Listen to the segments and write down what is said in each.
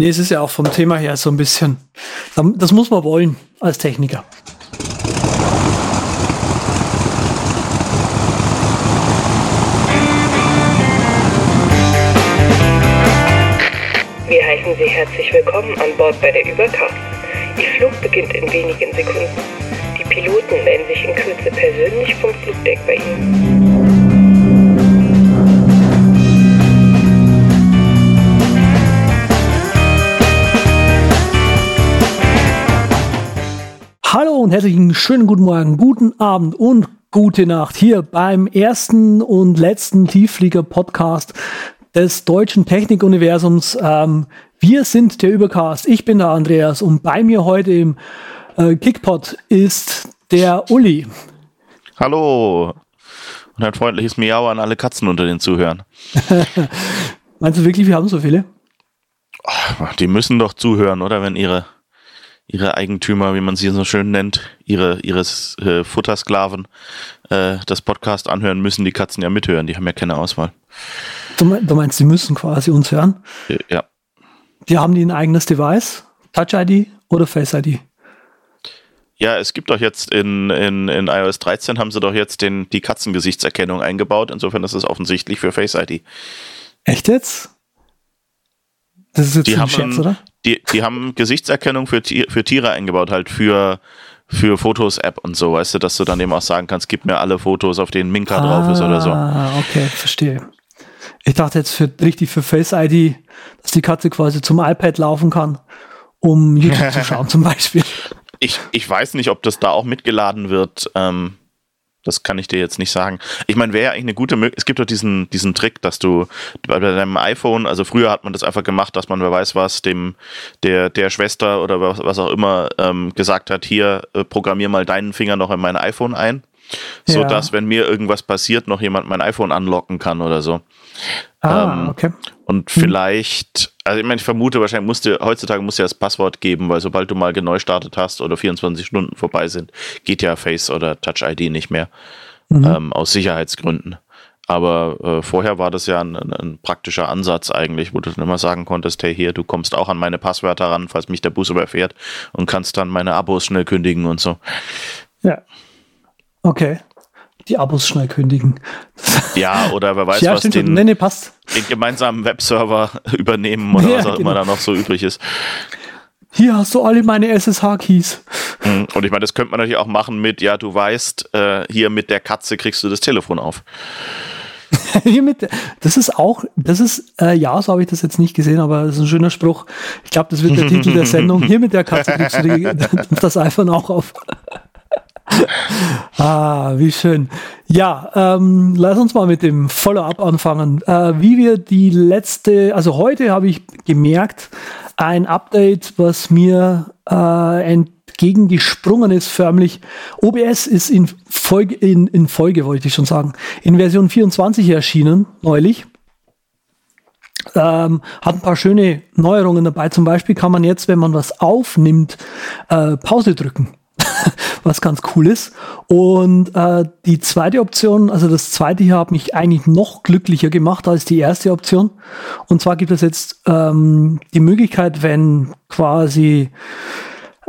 Nee, es ist ja auch vom Thema her so ein bisschen. Das muss man wollen als Techniker. Wir heißen Sie herzlich willkommen an Bord bei der Übercast. Ihr Flug beginnt in wenigen Sekunden. Die Piloten melden sich in Kürze persönlich vom Flugdeck bei Ihnen. Hallo und herzlichen schönen guten Morgen, guten Abend und gute Nacht hier beim ersten und letzten Tiefflieger-Podcast des deutschen Technikuniversums. Ähm, wir sind der Übercast. Ich bin der Andreas und bei mir heute im äh, Kickpot ist der Uli. Hallo und ein freundliches Miau an alle Katzen unter den Zuhörern. Meinst du wirklich, wir haben so viele? Die müssen doch zuhören, oder? Wenn ihre ihre Eigentümer, wie man sie so schön nennt, ihre, ihre äh, Futtersklaven, äh, das Podcast anhören müssen, die Katzen ja mithören, die haben ja keine Auswahl. Du, du meinst, sie müssen quasi uns hören? Äh, ja. Die haben die ein eigenes Device? Touch ID oder Face ID? Ja, es gibt doch jetzt in, in, in iOS 13 haben sie doch jetzt den, die Katzengesichtserkennung eingebaut. Insofern ist es offensichtlich für Face ID. Echt jetzt? Das ist jetzt die ein haben, Scherz, oder? Die, die haben Gesichtserkennung für, für Tiere eingebaut, halt für, für Fotos-App und so, weißt du, dass du dann eben auch sagen kannst, gib mir alle Fotos, auf denen Minka ah, drauf ist oder so. Ah, okay, verstehe. Ich dachte jetzt für, richtig für Face ID, dass die Katze quasi zum iPad laufen kann, um YouTube zu schauen zum Beispiel. Ich, ich weiß nicht, ob das da auch mitgeladen wird. Ähm, das kann ich dir jetzt nicht sagen. Ich meine, wäre ja eigentlich eine gute Möglichkeit. Es gibt doch diesen, diesen Trick, dass du bei deinem iPhone, also früher hat man das einfach gemacht, dass man, wer weiß was, dem, der, der Schwester oder was, was auch immer ähm, gesagt hat, hier, äh, programmier mal deinen Finger noch in mein iPhone ein. So dass, wenn mir irgendwas passiert, noch jemand mein iPhone anlocken kann oder so. Ah, ähm, okay. Und hm. vielleicht, also ich meine, ich vermute, wahrscheinlich musste, heutzutage muss ja das Passwort geben, weil sobald du mal neu startet hast oder 24 Stunden vorbei sind, geht ja Face oder Touch ID nicht mehr. Mhm. Ähm, aus Sicherheitsgründen. Aber äh, vorher war das ja ein, ein, praktischer Ansatz eigentlich, wo du dann immer sagen konntest, hey hier, du kommst auch an meine Passwörter ran, falls mich der Bus überfährt und kannst dann meine Abos schnell kündigen und so. Ja. Okay die Abos schnell kündigen. Ja, oder wer weiß, ja, was den, nee, nee, passt. den gemeinsamen Webserver übernehmen oder ja, was auch genau. immer da noch so übrig ist. Hier hast du alle meine SSH-Keys. Mhm. Und ich meine, das könnte man natürlich auch machen mit, ja, du weißt, äh, hier mit der Katze kriegst du das Telefon auf. hier mit, das ist auch, das ist, äh, ja, so habe ich das jetzt nicht gesehen, aber das ist ein schöner Spruch. Ich glaube, das wird der Titel der Sendung. Hier mit der Katze kriegst du die, das iPhone auch auf. Ah, wie schön. Ja, ähm, lass uns mal mit dem Follow-up anfangen. Äh, wie wir die letzte, also heute habe ich gemerkt, ein Update, was mir äh, entgegengesprungen ist, förmlich. OBS ist in Folge, in, in Folge, wollte ich schon sagen, in Version 24 erschienen, neulich. Ähm, hat ein paar schöne Neuerungen dabei. Zum Beispiel kann man jetzt, wenn man was aufnimmt, äh, Pause drücken. Was ganz cool ist. Und äh, die zweite Option, also das zweite hier hat mich eigentlich noch glücklicher gemacht als die erste Option. Und zwar gibt es jetzt ähm, die Möglichkeit, wenn quasi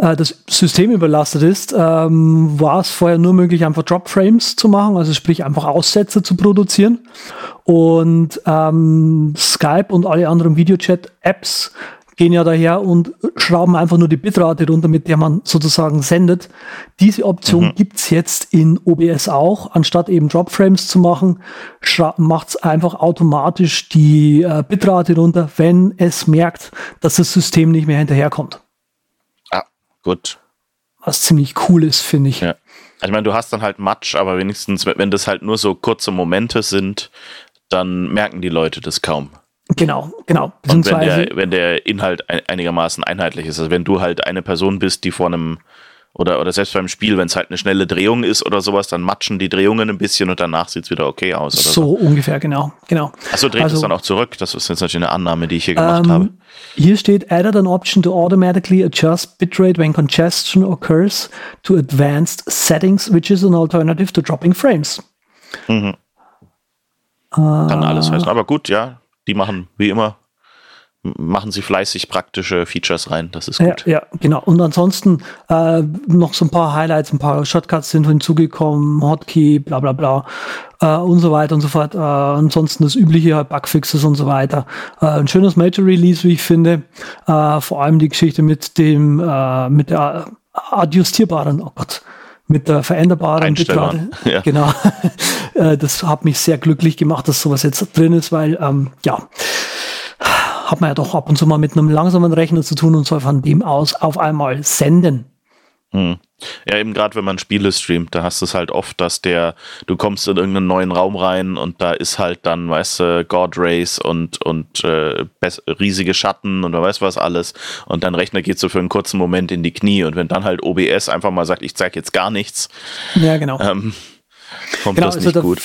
äh, das System überlastet ist, ähm, war es vorher nur möglich, einfach Drop-Frames zu machen, also sprich einfach Aussätze zu produzieren. Und ähm, Skype und alle anderen Videochat-Apps gehen ja daher und schrauben einfach nur die Bitrate runter, mit der man sozusagen sendet. Diese Option mhm. gibt's jetzt in OBS auch. Anstatt eben Dropframes zu machen, macht's einfach automatisch die äh, Bitrate runter, wenn es merkt, dass das System nicht mehr hinterherkommt. Ah, gut. Was ziemlich cool ist, finde ich. Ja. Also ich meine, du hast dann halt Matsch, aber wenigstens, wenn das halt nur so kurze Momente sind, dann merken die Leute das kaum. Genau, genau. Und wenn der, wenn der Inhalt einigermaßen einheitlich ist, also wenn du halt eine Person bist, die vor einem oder, oder selbst beim Spiel, wenn es halt eine schnelle Drehung ist oder sowas, dann matschen die Drehungen ein bisschen und danach sieht es wieder okay aus. so, so ungefähr, genau. genau. Achso, dreht also, es dann auch zurück? Das ist jetzt natürlich eine Annahme, die ich hier gemacht ähm, habe. Hier steht, added an option to automatically adjust bitrate when congestion occurs to advanced settings, which is an alternative to dropping frames. Mhm. Kann alles heißen. Aber gut, ja, die machen wie immer machen sie fleißig praktische Features rein. Das ist gut. Ja, ja genau. Und ansonsten äh, noch so ein paar Highlights, ein paar Shortcuts sind hinzugekommen, Hotkey, bla bla bla äh, und so weiter und so fort. Äh, ansonsten das übliche halt Bugfixes und so weiter. Äh, ein schönes Major Release, wie ich finde. Äh, vor allem die Geschichte mit dem, äh, mit der adjustierbaren, oh Gott, mit der veränderbaren Bitrate. Ja. Genau. Äh, das hat mich sehr glücklich gemacht, dass sowas jetzt drin ist, weil ähm, ja hat man ja doch ab und zu mal mit einem langsamen Rechner zu tun und soll von dem aus auf einmal senden. Hm. Ja, eben gerade wenn man Spiele streamt, da hast du es halt oft, dass der, du kommst in irgendeinen neuen Raum rein und da ist halt dann, weißt du, God Race und, und äh, riesige Schatten und wer weiß was alles und dein Rechner geht so für einen kurzen Moment in die Knie und wenn dann halt OBS einfach mal sagt, ich zeig jetzt gar nichts, ja, genau. Ähm, kommt genau, das also nicht da, gut.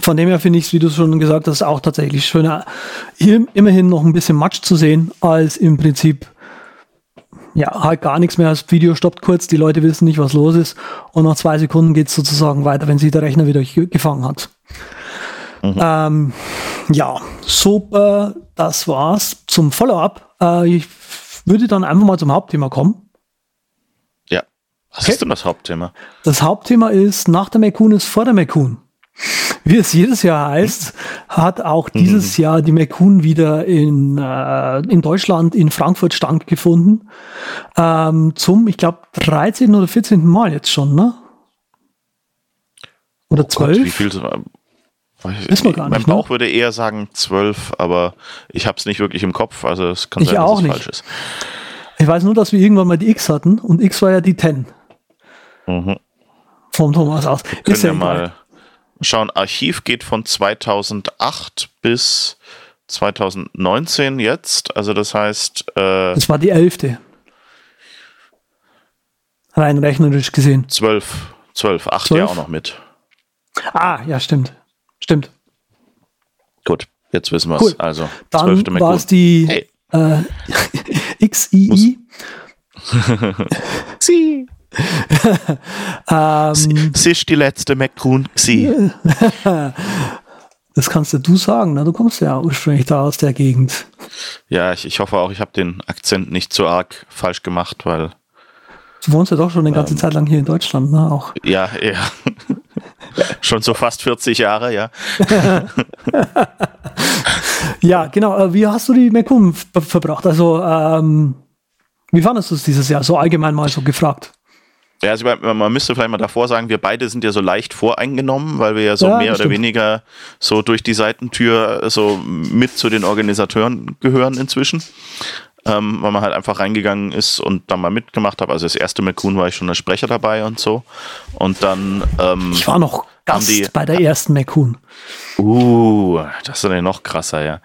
Von dem her finde ich es, wie du schon gesagt hast, auch tatsächlich schöner, hier immerhin noch ein bisschen Matsch zu sehen, als im Prinzip ja, halt gar nichts mehr. Das Video stoppt kurz, die Leute wissen nicht, was los ist. Und nach zwei Sekunden geht es sozusagen weiter, wenn sich der Rechner wieder gefangen hat. Mhm. Ähm, ja, super, das war's zum Follow-up. Äh, ich würde dann einfach mal zum Hauptthema kommen. Was okay. ist denn das Hauptthema? Das Hauptthema ist, nach der Mekun ist vor der Mekun. Wie es jedes Jahr heißt, hat auch dieses mhm. Jahr die McCoon wieder in, äh, in Deutschland, in Frankfurt stattgefunden. Ähm, zum, ich glaube, 13. oder 14. Mal jetzt schon, ne? Oder 12? Oh wie viel? Wissen wir gar nicht. Mein Bauch ne? würde eher sagen 12, aber ich habe es nicht wirklich im Kopf, also es kann ich sein, dass es nicht. falsch ist. Ich weiß nur, dass wir irgendwann mal die X hatten und X war ja die 10. Mhm. Vom Thomas aus. Wir können ja mal schauen, Archiv geht von 2008 bis 2019 jetzt. Also das heißt. Äh, das war die elfte. Rein rechnerisch gesehen. Zwölf. Zwölf. Acht ja auch noch mit. Ah, ja, stimmt. Stimmt. Gut, jetzt wissen wir es. Cool. Also, Dann war es die hey. äh, XII. Sie. Ähm, Sie ist die letzte McCoon Das kannst ja du sagen, ne? du kommst ja ursprünglich da aus der Gegend. Ja, ich, ich hoffe auch, ich habe den Akzent nicht zu arg falsch gemacht, weil. Du wohnst ja doch schon eine ganze ähm, Zeit lang hier in Deutschland, ne? Auch. Ja, ja. schon so fast 40 Jahre, ja. ja, genau. Äh, wie hast du die McCoon verbracht? Also, ähm, wie fandest du es dieses Jahr? So allgemein mal so gefragt. Ja, also man müsste vielleicht mal davor sagen, wir beide sind ja so leicht voreingenommen, weil wir ja so ja, mehr oder weniger so durch die Seitentür so mit zu den Organisatoren gehören inzwischen. Ähm, weil man halt einfach reingegangen ist und dann mal mitgemacht hat. Also das erste McCoon war ich schon als Sprecher dabei und so. Und dann. Ähm, ich war noch Gast die, bei der ersten McCoon. Uh, das ist ja noch krasser, ja.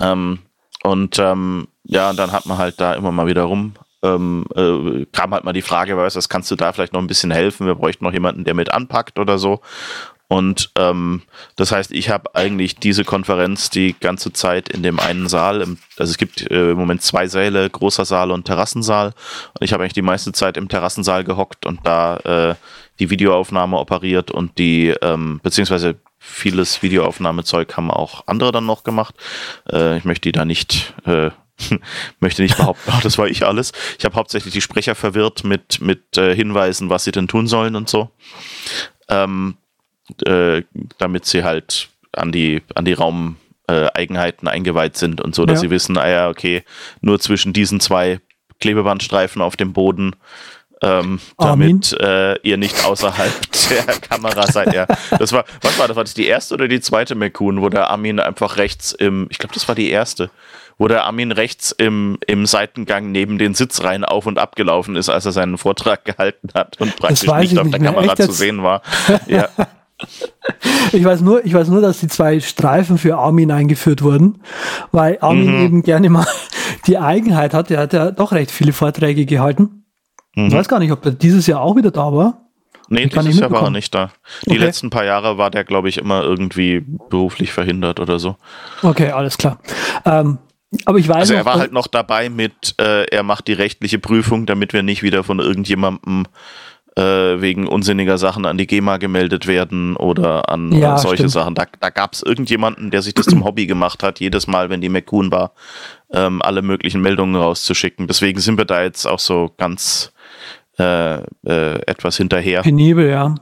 Ähm, und ähm, ja, dann hat man halt da immer mal wieder rum ähm, äh, kam halt mal die Frage, weißt du, kannst du da vielleicht noch ein bisschen helfen? Wir bräuchten noch jemanden, der mit anpackt oder so. Und ähm, das heißt, ich habe eigentlich diese Konferenz die ganze Zeit in dem einen Saal, im, also es gibt äh, im Moment zwei Säle, großer Saal und Terrassensaal. Und ich habe eigentlich die meiste Zeit im Terrassensaal gehockt und da äh, die Videoaufnahme operiert und die, ähm, beziehungsweise vieles Videoaufnahmezeug haben auch andere dann noch gemacht. Äh, ich möchte die da nicht äh, möchte nicht behaupten, oh, das war ich alles. Ich habe hauptsächlich die Sprecher verwirrt mit, mit äh, Hinweisen, was sie denn tun sollen und so. Ähm, äh, damit sie halt an die, an die Raumeigenheiten äh, eingeweiht sind und so, dass ja. sie wissen, ah ja, okay, nur zwischen diesen zwei Klebebandstreifen auf dem Boden ähm, damit äh, ihr nicht außerhalb der Kamera seid. Ja, das war, was war das? War das die erste oder die zweite McCoon, wo der Armin einfach rechts im, ich glaube, das war die erste, wo der Armin rechts im, im Seitengang neben den Sitzreihen auf und ab gelaufen ist, als er seinen Vortrag gehalten hat und praktisch nicht, nicht auf der Kamera Echt zu sehen war. Ja. Ich weiß nur, ich weiß nur, dass die zwei Streifen für Armin eingeführt wurden, weil Armin mhm. eben gerne mal die Eigenheit hat. Er hat ja doch recht viele Vorträge gehalten. Mhm. Ich weiß gar nicht, ob er dieses Jahr auch wieder da war. Nee, dieses Jahr war er nicht da. Die okay. letzten paar Jahre war der, glaube ich, immer irgendwie beruflich verhindert oder so. Okay, alles klar. Ähm, aber ich weiß also er war halt noch dabei mit, äh, er macht die rechtliche Prüfung, damit wir nicht wieder von irgendjemandem äh, wegen unsinniger Sachen an die GEMA gemeldet werden oder an Ja, äh, solche stimmt. Sachen. Da, da gab es irgendjemanden, der sich das zum Hobby gemacht hat, jedes Mal, wenn die McCoon war, ähm, alle möglichen Meldungen rauszuschicken. Deswegen sind wir da jetzt auch so ganz äh, äh, etwas hinterher, Penibel, ja.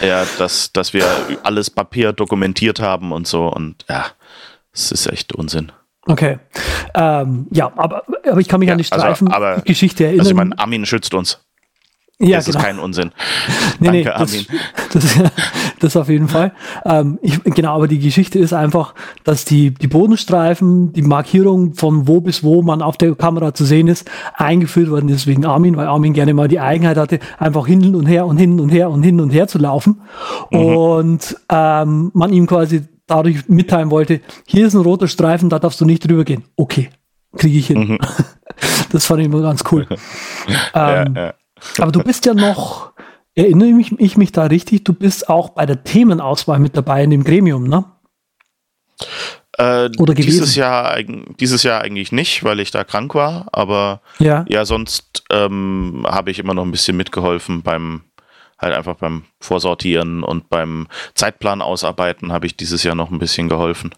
ja, dass, dass wir alles Papier dokumentiert haben und so. Und ja, es ist echt Unsinn. Okay. Ähm, ja, aber, aber ich kann mich Ja, an die also, Streifengeschichte aber- erinnern. Also ich meine, Armin schützt uns. ja, das ist kein Unsinn. Nee, nee, Danke, das, Armin. das, das auf jeden Fall. Ähm, ich, genau, aber die Geschichte ist einfach, dass die, die Bodenstreifen, die Markierung von wo bis wo man auf der Kamera zu sehen ist, eingeführt worden ist wegen Armin, weil Armin gerne mal die Eigenheit hatte, einfach hin und her und hin und her und hin und her zu laufen. Und ähm, man ihm quasi dadurch mitteilen wollte, hier ist ein roter Streifen, da darfst du nicht drüber gehen. Okay, kriege ich hin. Das fand ich immer ganz cool. ähm, ja, ja. aber du bist ja noch, erinnere mich, ich mich da richtig, du bist auch bei der Themenauswahl mit dabei in dem Gremium, ne? Äh, Oder dieses. Jahr, dieses Jahr eigentlich nicht, weil ich da krank war, aber Ja. ja, sonst ähm, habe ich immer noch ein bisschen mitgeholfen beim halt einfach beim Vorsortieren und beim Zeitplan ausarbeiten habe ich dieses Jahr noch ein bisschen geholfen.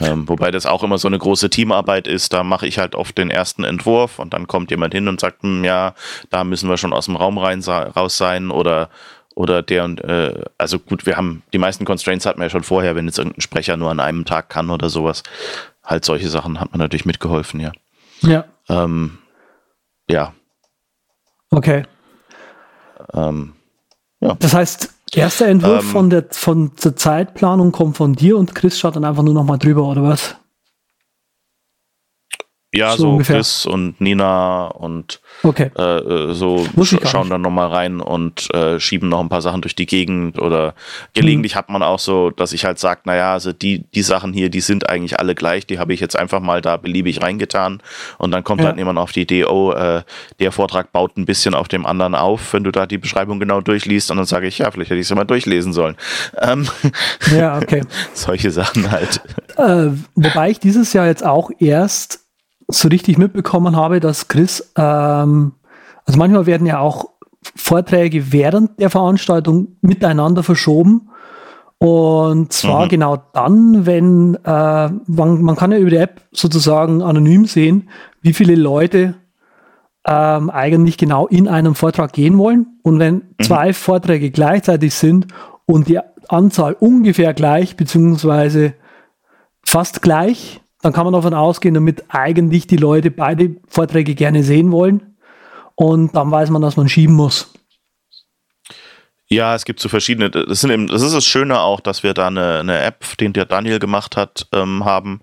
Ähm, wobei das auch immer so eine große Teamarbeit ist, da mache ich halt oft den ersten Entwurf und dann kommt jemand hin und sagt, hm, ja, da müssen wir schon aus dem Raum rein, raus sein oder oder der und äh, also gut, wir haben die meisten Constraints hatten wir ja schon vorher, wenn jetzt irgendein Sprecher nur an einem Tag kann oder sowas. Halt solche Sachen hat man natürlich mitgeholfen, ja. Ja. Ähm, ja, Okay. ähm, Das heißt, erster Entwurf Ähm, von der von der Zeitplanung kommt von dir und Chris schaut dann einfach nur noch mal drüber, oder was? Ja, So so, ungefähr. Chris und Nina und Okay. äh, äh, so sch schauen dann nochmal rein und äh, schieben noch ein paar Sachen durch die Gegend oder gelegentlich Mhm. hat man auch so, dass ich halt sage, naja, also die, die Sachen hier, die sind eigentlich alle gleich, die habe ich jetzt einfach mal da beliebig reingetan und dann kommt Ja. halt jemand auf die Idee, oh, äh, der Vortrag baut ein bisschen auf dem anderen auf, wenn du da die Beschreibung genau durchliest und dann sage ich, ja, vielleicht hätte ich es mal durchlesen sollen. Ähm, Ja, okay. solche Sachen halt. Äh, wobei ich dieses Jahr jetzt auch erst so richtig mitbekommen habe, dass Chris, ähm, also manchmal werden ja auch Vorträge während der Veranstaltung miteinander verschoben. Und zwar Mhm. genau dann, wenn äh, man, man kann ja über die App sozusagen anonym sehen, wie viele Leute ähm, eigentlich genau in einem Vortrag gehen wollen. Und wenn zwei Vorträge gleichzeitig sind und die Anzahl ungefähr gleich, beziehungsweise fast gleich, dann kann man davon ausgehen, damit eigentlich die Leute beide Vorträge gerne sehen wollen. Und dann weiß man, dass man schieben muss. Ja, es gibt so verschiedene. Das, sind eben, das ist das Schöne auch, dass wir da eine, eine App, den der Daniel gemacht hat, ähm, haben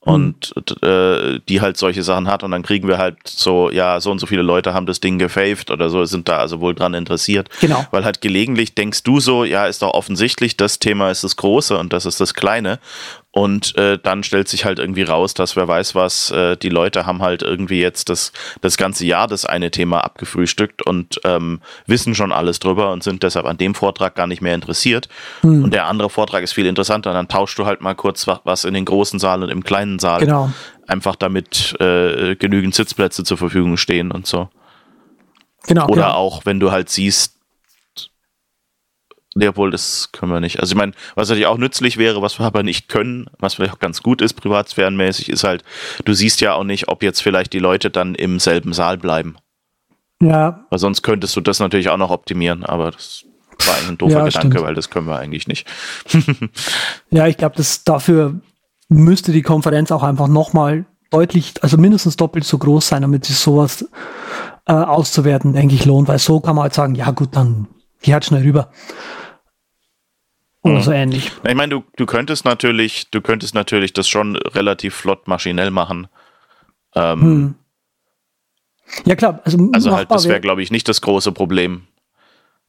und äh, die halt solche Sachen hat und dann kriegen wir halt so, ja, so und so viele Leute haben das Ding gefaved oder so, sind da also wohl dran interessiert. Genau. Weil halt gelegentlich denkst du so, ja, ist doch offensichtlich, das Thema ist das Große und das ist das Kleine. Und äh, dann stellt sich halt irgendwie raus, dass wer weiß was, äh, die Leute haben halt irgendwie jetzt das, das ganze Jahr das eine Thema abgefrühstückt und ähm, wissen schon alles drüber und sind deshalb an dem Vortrag gar nicht mehr interessiert. Hm. Und der andere Vortrag ist viel interessanter. Dann tauschst du halt mal kurz wa- was in den großen Saal und im kleinen Saal. Genau. Einfach damit äh, genügend Sitzplätze zur Verfügung stehen und so. Genau. Oder genau. auch, wenn du halt siehst, nee, obwohl, das können wir nicht. Also ich meine, was natürlich auch nützlich wäre, was wir aber nicht können, was vielleicht auch ganz gut ist, privatsphärenmäßig, ist halt, du siehst ja auch nicht, ob jetzt vielleicht die Leute dann im selben Saal bleiben. Ja, Weil sonst könntest du das natürlich auch noch optimieren, aber das war ein doofer Ja, Gedanke, stimmt. weil das können wir eigentlich nicht. ja, ich glaube, dass dafür müsste die Konferenz auch einfach nochmal deutlich, also mindestens doppelt so groß sein, damit sich sowas äh, auszuwerten, denke ich, lohnt. Weil so kann man halt sagen, ja gut, dann geh halt schnell rüber. Oder Mhm. so ähnlich. Ich meine, du, du könntest natürlich, du könntest natürlich das schon relativ flott maschinell machen. Ähm, Hm. Ja klar, also, Also halt, das wäre, wär- glaube ich, nicht das große Problem.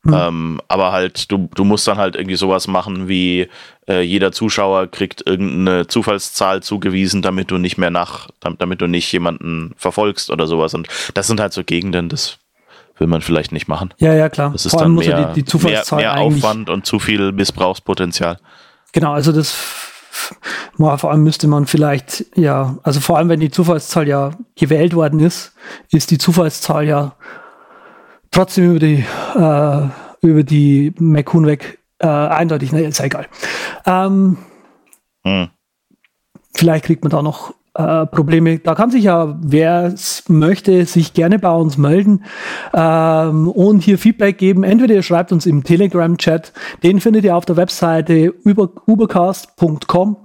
Hm. Ähm, aber halt, du, du musst dann halt irgendwie sowas machen wie äh, jeder Zuschauer kriegt irgendeine Zufallszahl zugewiesen, damit du nicht mehr nach, damit, damit du nicht jemanden verfolgst oder sowas. Und das sind halt so Gegenden, das will man vielleicht nicht machen. Ja, ja, klar. Das ist Vor allem dann muss mehr, ja die, die Zufallszahl mehr, mehr. Aufwand und zu viel Missbrauchspotenzial. Genau, also das mal, vor allem müsste man vielleicht, ja, also vor allem wenn die Zufallszahl ja gewählt worden ist, ist die Zufallszahl ja trotzdem über die, äh, über die Mekun weg äh, eindeutig, ne, ist ja egal. Ähm, hm. Vielleicht kriegt man da noch äh, Probleme. Da kann sich ja, wer möchte, sich gerne bei uns melden ähm, und hier Feedback geben. Entweder ihr schreibt uns im Telegram-Chat, den findet ihr auf der Webseite über, ubercast.com.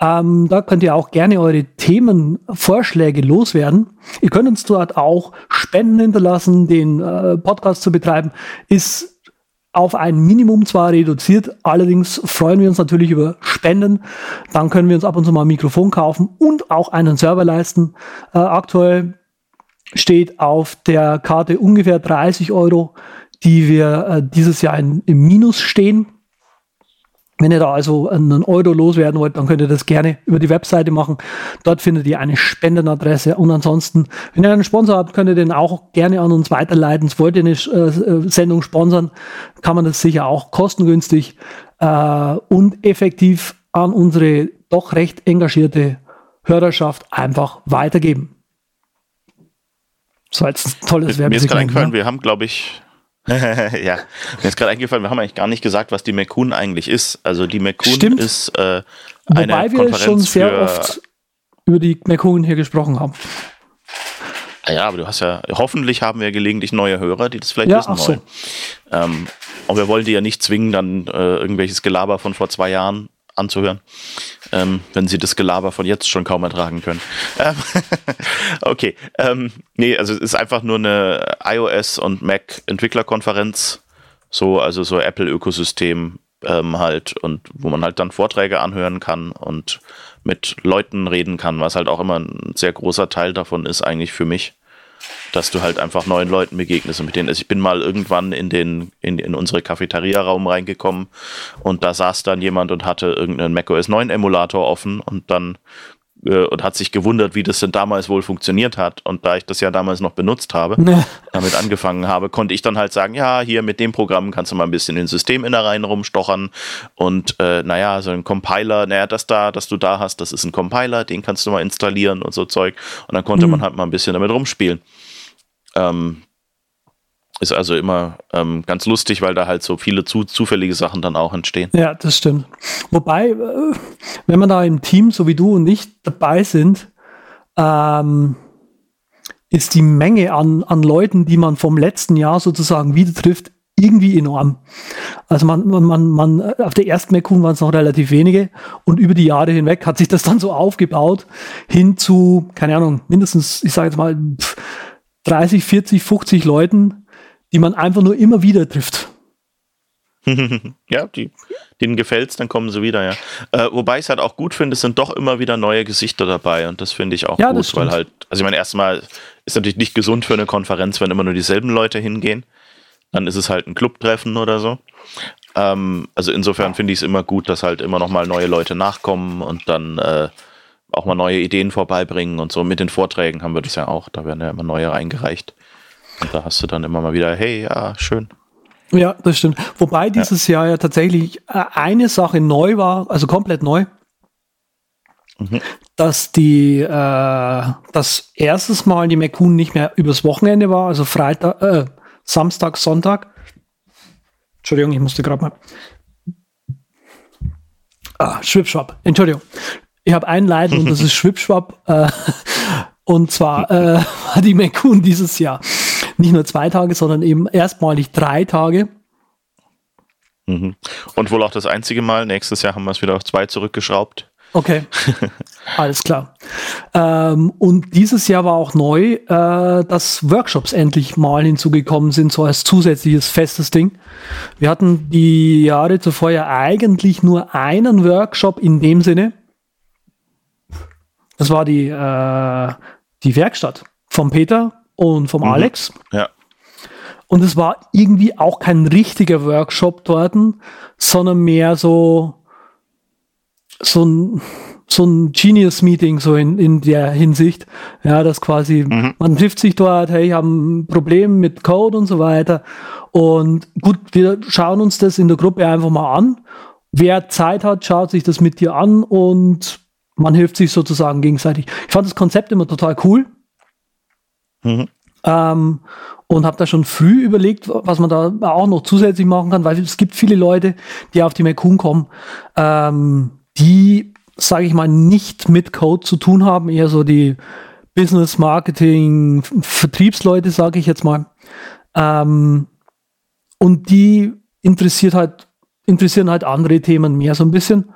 Ähm, da könnt ihr auch gerne eure Themenvorschläge loswerden. Ihr könnt uns dort auch Spenden hinterlassen. Den äh, Podcast zu betreiben ist auf ein Minimum zwar reduziert, allerdings freuen wir uns natürlich über Spenden. Dann können wir uns ab und zu mal ein Mikrofon kaufen und auch einen Server leisten. Äh, aktuell steht auf der Karte ungefähr 30 Euro, die wir äh, dieses Jahr in, im Minus stehen. Wenn ihr da also einen Euro loswerden wollt, dann könnt ihr das gerne über die Webseite machen. Dort findet ihr eine Spendenadresse. Und ansonsten, wenn ihr einen Sponsor habt, könnt ihr den auch gerne an uns weiterleiten. Wollt ihr eine äh, Sendung sponsern, kann man das sicher auch kostengünstig äh, und effektiv an unsere doch recht engagierte Hörerschaft einfach weitergeben. So als tolles Werbesignal. Mir ist gerade eingefallen, ne? wir haben, glaube ich, ja, mir ist gerade eingefallen, wir haben eigentlich gar nicht gesagt, was die McCoon eigentlich ist. Also die McCoon ist äh, eine Wobei wir Konferenz schon sehr oft über die McCoon hier gesprochen haben. Ah ja, aber du hast ja, hoffentlich haben wir gelegentlich neue Hörer, die das vielleicht ja, wissen wollen. So. Ähm, und wir wollen die ja nicht zwingen, dann äh, irgendwelches Gelaber von vor zwei Jahren anzuhören, ähm, wenn sie das Gelaber von jetzt schon kaum ertragen können. Ähm, okay, ähm, nee, also es ist einfach nur eine iOS und Mac Entwicklerkonferenz, so also so Apple Ökosystem ähm, halt und wo man halt dann Vorträge anhören kann und mit Leuten reden kann, was halt auch immer ein sehr großer Teil davon ist eigentlich für mich dass du halt einfach neuen Leuten begegnest und mit denen. Also ich bin mal irgendwann in den in, in unsere Cafeteria-Raum reingekommen und da saß dann jemand und hatte irgendeinen macOS 9 Emulator offen und dann äh, und hat sich gewundert, wie das denn damals wohl funktioniert hat. Und da ich das ja damals noch benutzt habe, nee. damit angefangen habe, konnte ich dann halt sagen, ja, hier mit dem Programm kannst du mal ein bisschen in Systeminnereien rumstochern und äh, naja, so ein Compiler, naja, das da, das du da hast, das ist ein Compiler, den kannst du mal installieren und so Zeug. Und dann konnte mhm. man halt mal ein bisschen damit rumspielen. Ähm, ist also immer ähm, ganz lustig, weil da halt so viele zu, zufällige Sachen dann auch entstehen. Ja, das stimmt. Wobei, äh, wenn man da im Team, so wie du und ich, dabei sind, ähm, ist die Menge an, an Leuten, die man vom letzten Jahr sozusagen wieder trifft, irgendwie enorm. Also man, man, man, man auf der ersten Mekun waren es noch relativ wenige und über die Jahre hinweg hat sich das dann so aufgebaut hin zu, keine Ahnung, mindestens, ich sage jetzt mal, 30, 40, 50 Leuten, die man einfach nur immer wieder trifft. ja, die, denen gefällt es, dann kommen sie wieder, ja. Äh, wobei ich es halt auch gut finde, es sind doch immer wieder neue Gesichter dabei und das finde ich auch ja, gut, weil halt, also ich meine, erstmal ist natürlich nicht gesund für eine Konferenz, wenn immer nur dieselben Leute hingehen. Dann ist es halt ein Clubtreffen oder so. Ähm, also insofern finde ich es immer gut, dass halt immer noch mal neue Leute nachkommen und dann äh, auch mal neue Ideen vorbeibringen und so. Mit den Vorträgen haben wir das ja auch, da werden ja immer neue reingereicht. Und da hast du dann immer mal wieder, hey, ja, schön. Ja, das stimmt. Wobei dieses ja. Jahr ja tatsächlich äh, eine Sache neu war, also komplett neu, mhm. dass die, äh, das erstes Mal die McCoon nicht mehr übers Wochenende war, also Freitag, äh, Samstag, Sonntag. Entschuldigung, ich musste gerade mal. Ah, Schwipschwap. Entschuldigung. Ich habe einen Leiden und das ist Schwipschwap. Äh, und zwar äh, die McCoon dieses Jahr nicht nur zwei Tage, sondern eben erstmalig drei Tage. Mhm. Und wohl auch das einzige Mal. Nächstes Jahr haben wir es wieder auf zwei zurückgeschraubt. Okay, alles klar. Ähm, und dieses Jahr war auch neu, äh, dass Workshops endlich mal hinzugekommen sind, so als zusätzliches festes Ding. Wir hatten die Jahre zuvor ja eigentlich nur einen Workshop in dem Sinne. Das war die, äh, die Werkstatt vom Peter und vom mhm. Alex. Ja. Und es war irgendwie auch kein richtiger Workshop dort, sondern mehr so, so ein, so ein Genius-Meeting, so in, in der Hinsicht. Ja, das quasi, mhm. man trifft sich dort, hey, ich habe ein Problem mit Code und so weiter. Und gut, wir schauen uns das in der Gruppe einfach mal an. Wer Zeit hat, schaut sich das mit dir an und man hilft sich sozusagen gegenseitig. Ich fand das Konzept immer total cool. Mhm. Ähm, und habe da schon früh überlegt, was man da auch noch zusätzlich machen kann, weil es gibt viele Leute, die auf die Mekun kommen, ähm, die, sage ich mal, nicht mit Code zu tun haben, eher so die Business, Marketing, Vertriebsleute, sage ich jetzt mal. Ähm, und die interessiert halt, interessieren halt andere Themen mehr so ein bisschen.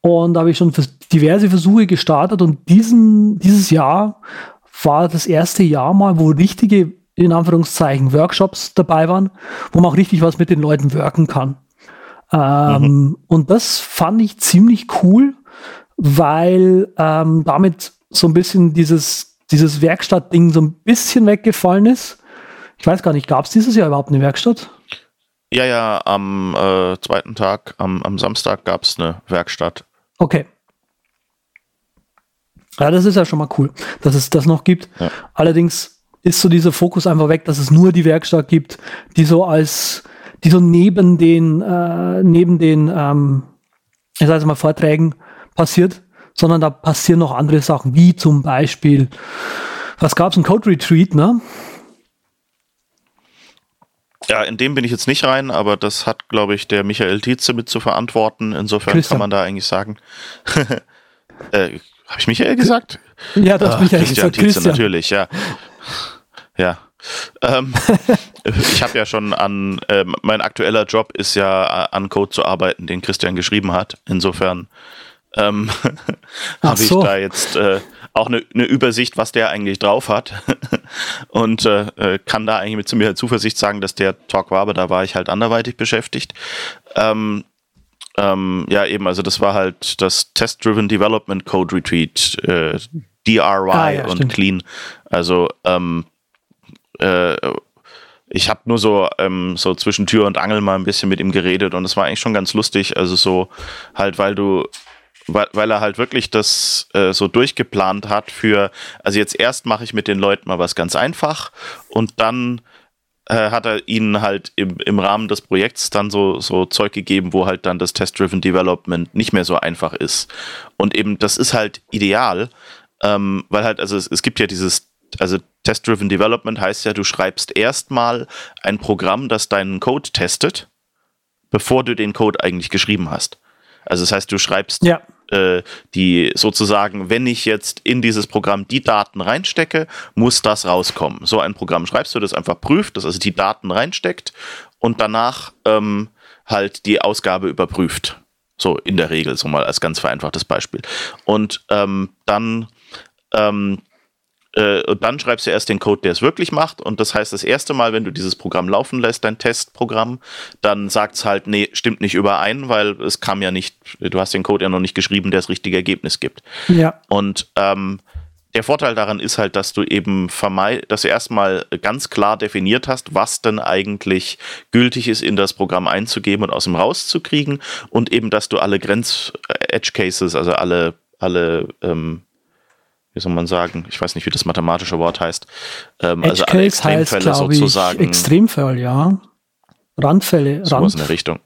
Und da habe ich schon diverse Versuche gestartet und diesen, dieses Jahr war das erste Jahr mal, wo richtige, in Anführungszeichen, Workshops dabei waren, wo man auch richtig was mit den Leuten wirken kann. Ähm, mhm. Und das fand ich ziemlich cool, weil ähm, damit so ein bisschen dieses, dieses Werkstattding so ein bisschen weggefallen ist. Ich weiß gar nicht, gab es dieses Jahr überhaupt eine Werkstatt? Ja, ja, am äh, zweiten Tag, am, am Samstag gab es eine Werkstatt. Okay. Ja, das ist ja schon mal cool, dass es das noch gibt. Ja. Allerdings ist so dieser Fokus einfach weg, dass es nur die Werkstatt gibt, die so als, die so neben den, äh, neben den, ähm, ich sage mal, Vorträgen passiert, sondern da passieren noch andere Sachen, wie zum Beispiel, was gab es, ein Code Retreat, ne? Ja, in dem bin ich jetzt nicht rein, aber das hat, glaube ich, der Michael Tietze mit zu verantworten. Insofern Christian. kann man da eigentlich sagen, äh, habe ich Michael gesagt? Ja, das habe Michael Christian gesagt. Christian. natürlich, ja. Ja. ähm, ich habe ja schon an, äh, mein aktueller Job ist ja äh, an Code zu arbeiten, den Christian geschrieben hat. Insofern ähm, habe so. ich da jetzt äh, auch eine, eine, Übersicht, was der eigentlich drauf hat. Und äh, äh, kann da eigentlich mit mir Zuversicht sagen, dass der Talk war, aber da war ich halt anderweitig beschäftigt. Ähm, ähm, ja, eben, also das war halt das Test-Driven Development Code Retreat, äh, DRY ah, ja, und stimmt. Clean. Also ähm, äh, ich habe nur so, ähm, so zwischen Tür und Angel mal ein bisschen mit ihm geredet und es war eigentlich schon ganz lustig. Also so halt, weil du, weil, weil er halt wirklich das äh, so durchgeplant hat für, also jetzt erst mache ich mit den Leuten mal was ganz einfach und dann äh, hat er ihnen halt im, im Rahmen des Projekts dann so, so Zeug gegeben, wo halt dann das Test-Driven Development nicht mehr so einfach ist. Und eben, das ist halt ideal, ähm, weil halt, also es, es gibt ja dieses, also Test-Driven Development heißt ja, du schreibst erstmal ein Programm, das deinen Code testet, bevor du den Code eigentlich geschrieben hast. Also das heißt, du schreibst ja äh, die sozusagen, wenn ich jetzt in dieses Programm die Daten reinstecke, muss das rauskommen. So ein Programm schreibst du, das einfach prüft, das also die Daten reinsteckt und danach ähm, halt die Ausgabe überprüft. So in der Regel, so mal als ganz vereinfachtes Beispiel. Und ähm, dann ähm, äh, und dann schreibst du erst den Code, der es wirklich macht. Und das heißt, das erste Mal, wenn du dieses Programm laufen lässt, dein Testprogramm, dann sagt es halt, nee, stimmt nicht überein, weil es kam ja nicht, du hast den Code ja noch nicht geschrieben, der das richtige Ergebnis gibt. Ja. Und ähm, der Vorteil daran ist halt, dass du eben vermeid, dass du erstmal ganz klar definiert hast, was denn eigentlich gültig ist, in das Programm einzugeben und aus dem rauszukriegen und eben, dass du alle Grenz-Edge-Cases, also alle, alle ähm, wie soll man sagen, ich weiß nicht, wie das mathematische Wort heißt. Ähm, also alle Extremfälle heißt, sozusagen. Ich, Extremfall, ja. Randfälle. Sowas Rand, in der Richtung.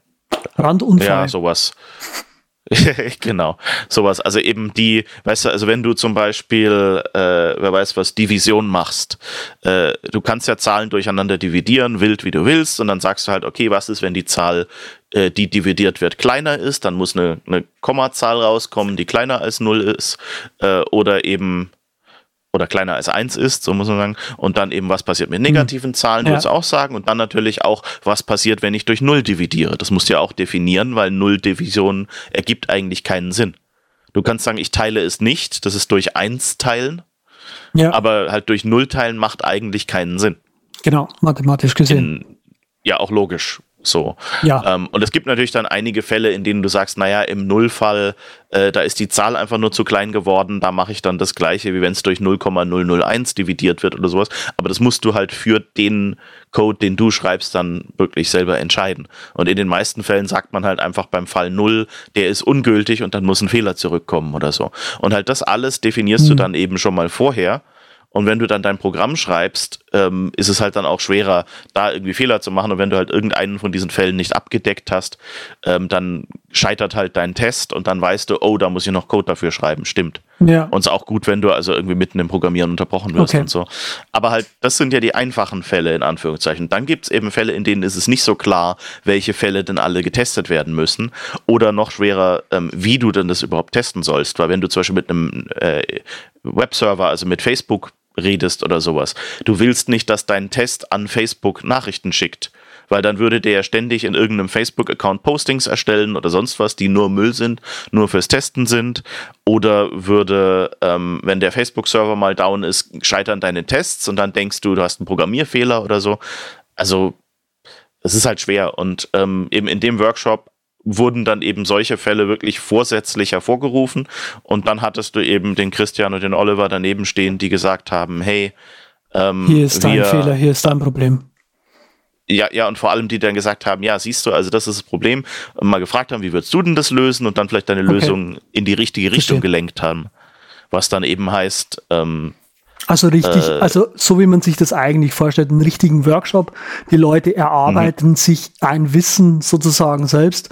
Randunfall. Ja, sowas. genau, sowas. Also eben die, weißt du, also wenn du zum Beispiel, äh, wer weiß was, Division machst, äh, du kannst ja Zahlen durcheinander dividieren, wild wie du willst, und dann sagst du halt, okay, was ist, wenn die Zahl, äh, die dividiert wird, kleiner ist, dann muss eine, eine Kommazahl rauskommen, die kleiner als 0 ist, äh, oder eben oder kleiner als 1 ist, so muss man sagen. Und dann eben, was passiert mit negativen Zahlen, ja. du auch sagen. Und dann natürlich auch, was passiert, wenn ich durch 0 dividiere. Das musst du ja auch definieren, weil 0 Division ergibt eigentlich keinen Sinn. Du kannst sagen, ich teile es nicht, das ist durch 1 teilen. Ja. Aber halt durch 0 teilen macht eigentlich keinen Sinn. Genau, mathematisch gesehen. In, ja, auch logisch. So. Ja. Ähm, und es gibt natürlich dann einige Fälle, in denen du sagst, naja, im Nullfall, äh, da ist die Zahl einfach nur zu klein geworden, da mache ich dann das gleiche, wie wenn es durch 0,001 dividiert wird oder sowas. Aber das musst du halt für den Code, den du schreibst, dann wirklich selber entscheiden. Und in den meisten Fällen sagt man halt einfach beim Fall 0, der ist ungültig und dann muss ein Fehler zurückkommen oder so. Und halt das alles definierst mhm. du dann eben schon mal vorher. Und wenn du dann dein Programm schreibst, ähm, ist es halt dann auch schwerer, da irgendwie Fehler zu machen. Und wenn du halt irgendeinen von diesen Fällen nicht abgedeckt hast, ähm, dann scheitert halt dein Test und dann weißt du, oh, da muss ich noch Code dafür schreiben. Stimmt. Ja. Und es ist auch gut, wenn du also irgendwie mitten im Programmieren unterbrochen wirst okay. und so. Aber halt, das sind ja die einfachen Fälle in Anführungszeichen. Dann gibt es eben Fälle, in denen ist es nicht so klar, welche Fälle denn alle getestet werden müssen. Oder noch schwerer, ähm, wie du denn das überhaupt testen sollst. Weil wenn du zum Beispiel mit einem äh, Webserver, also mit Facebook redest oder sowas. Du willst nicht, dass dein Test an Facebook Nachrichten schickt, weil dann würde der ständig in irgendeinem Facebook-Account Postings erstellen oder sonst was, die nur Müll sind, nur fürs Testen sind. Oder würde, ähm, wenn der Facebook-Server mal down ist, scheitern deine Tests und dann denkst du, du hast einen Programmierfehler oder so. Also, es ist halt schwer. Und ähm, eben in dem Workshop wurden dann eben solche Fälle wirklich vorsätzlich hervorgerufen. Und dann hattest du eben den Christian und den Oliver daneben stehen, die gesagt haben, hey, ähm, hier ist dein Fehler, hier ist dein Problem. Ja, ja, und vor allem die dann gesagt haben, ja, siehst du, also das ist das Problem. Und mal gefragt haben, wie würdest du denn das lösen? Und dann vielleicht deine okay. Lösung in die richtige Richtung Verstehe. gelenkt haben. Was dann eben heißt, ähm, also richtig, äh, also so wie man sich das eigentlich vorstellt, einen richtigen Workshop. Die Leute erarbeiten mhm. sich ein Wissen sozusagen selbst.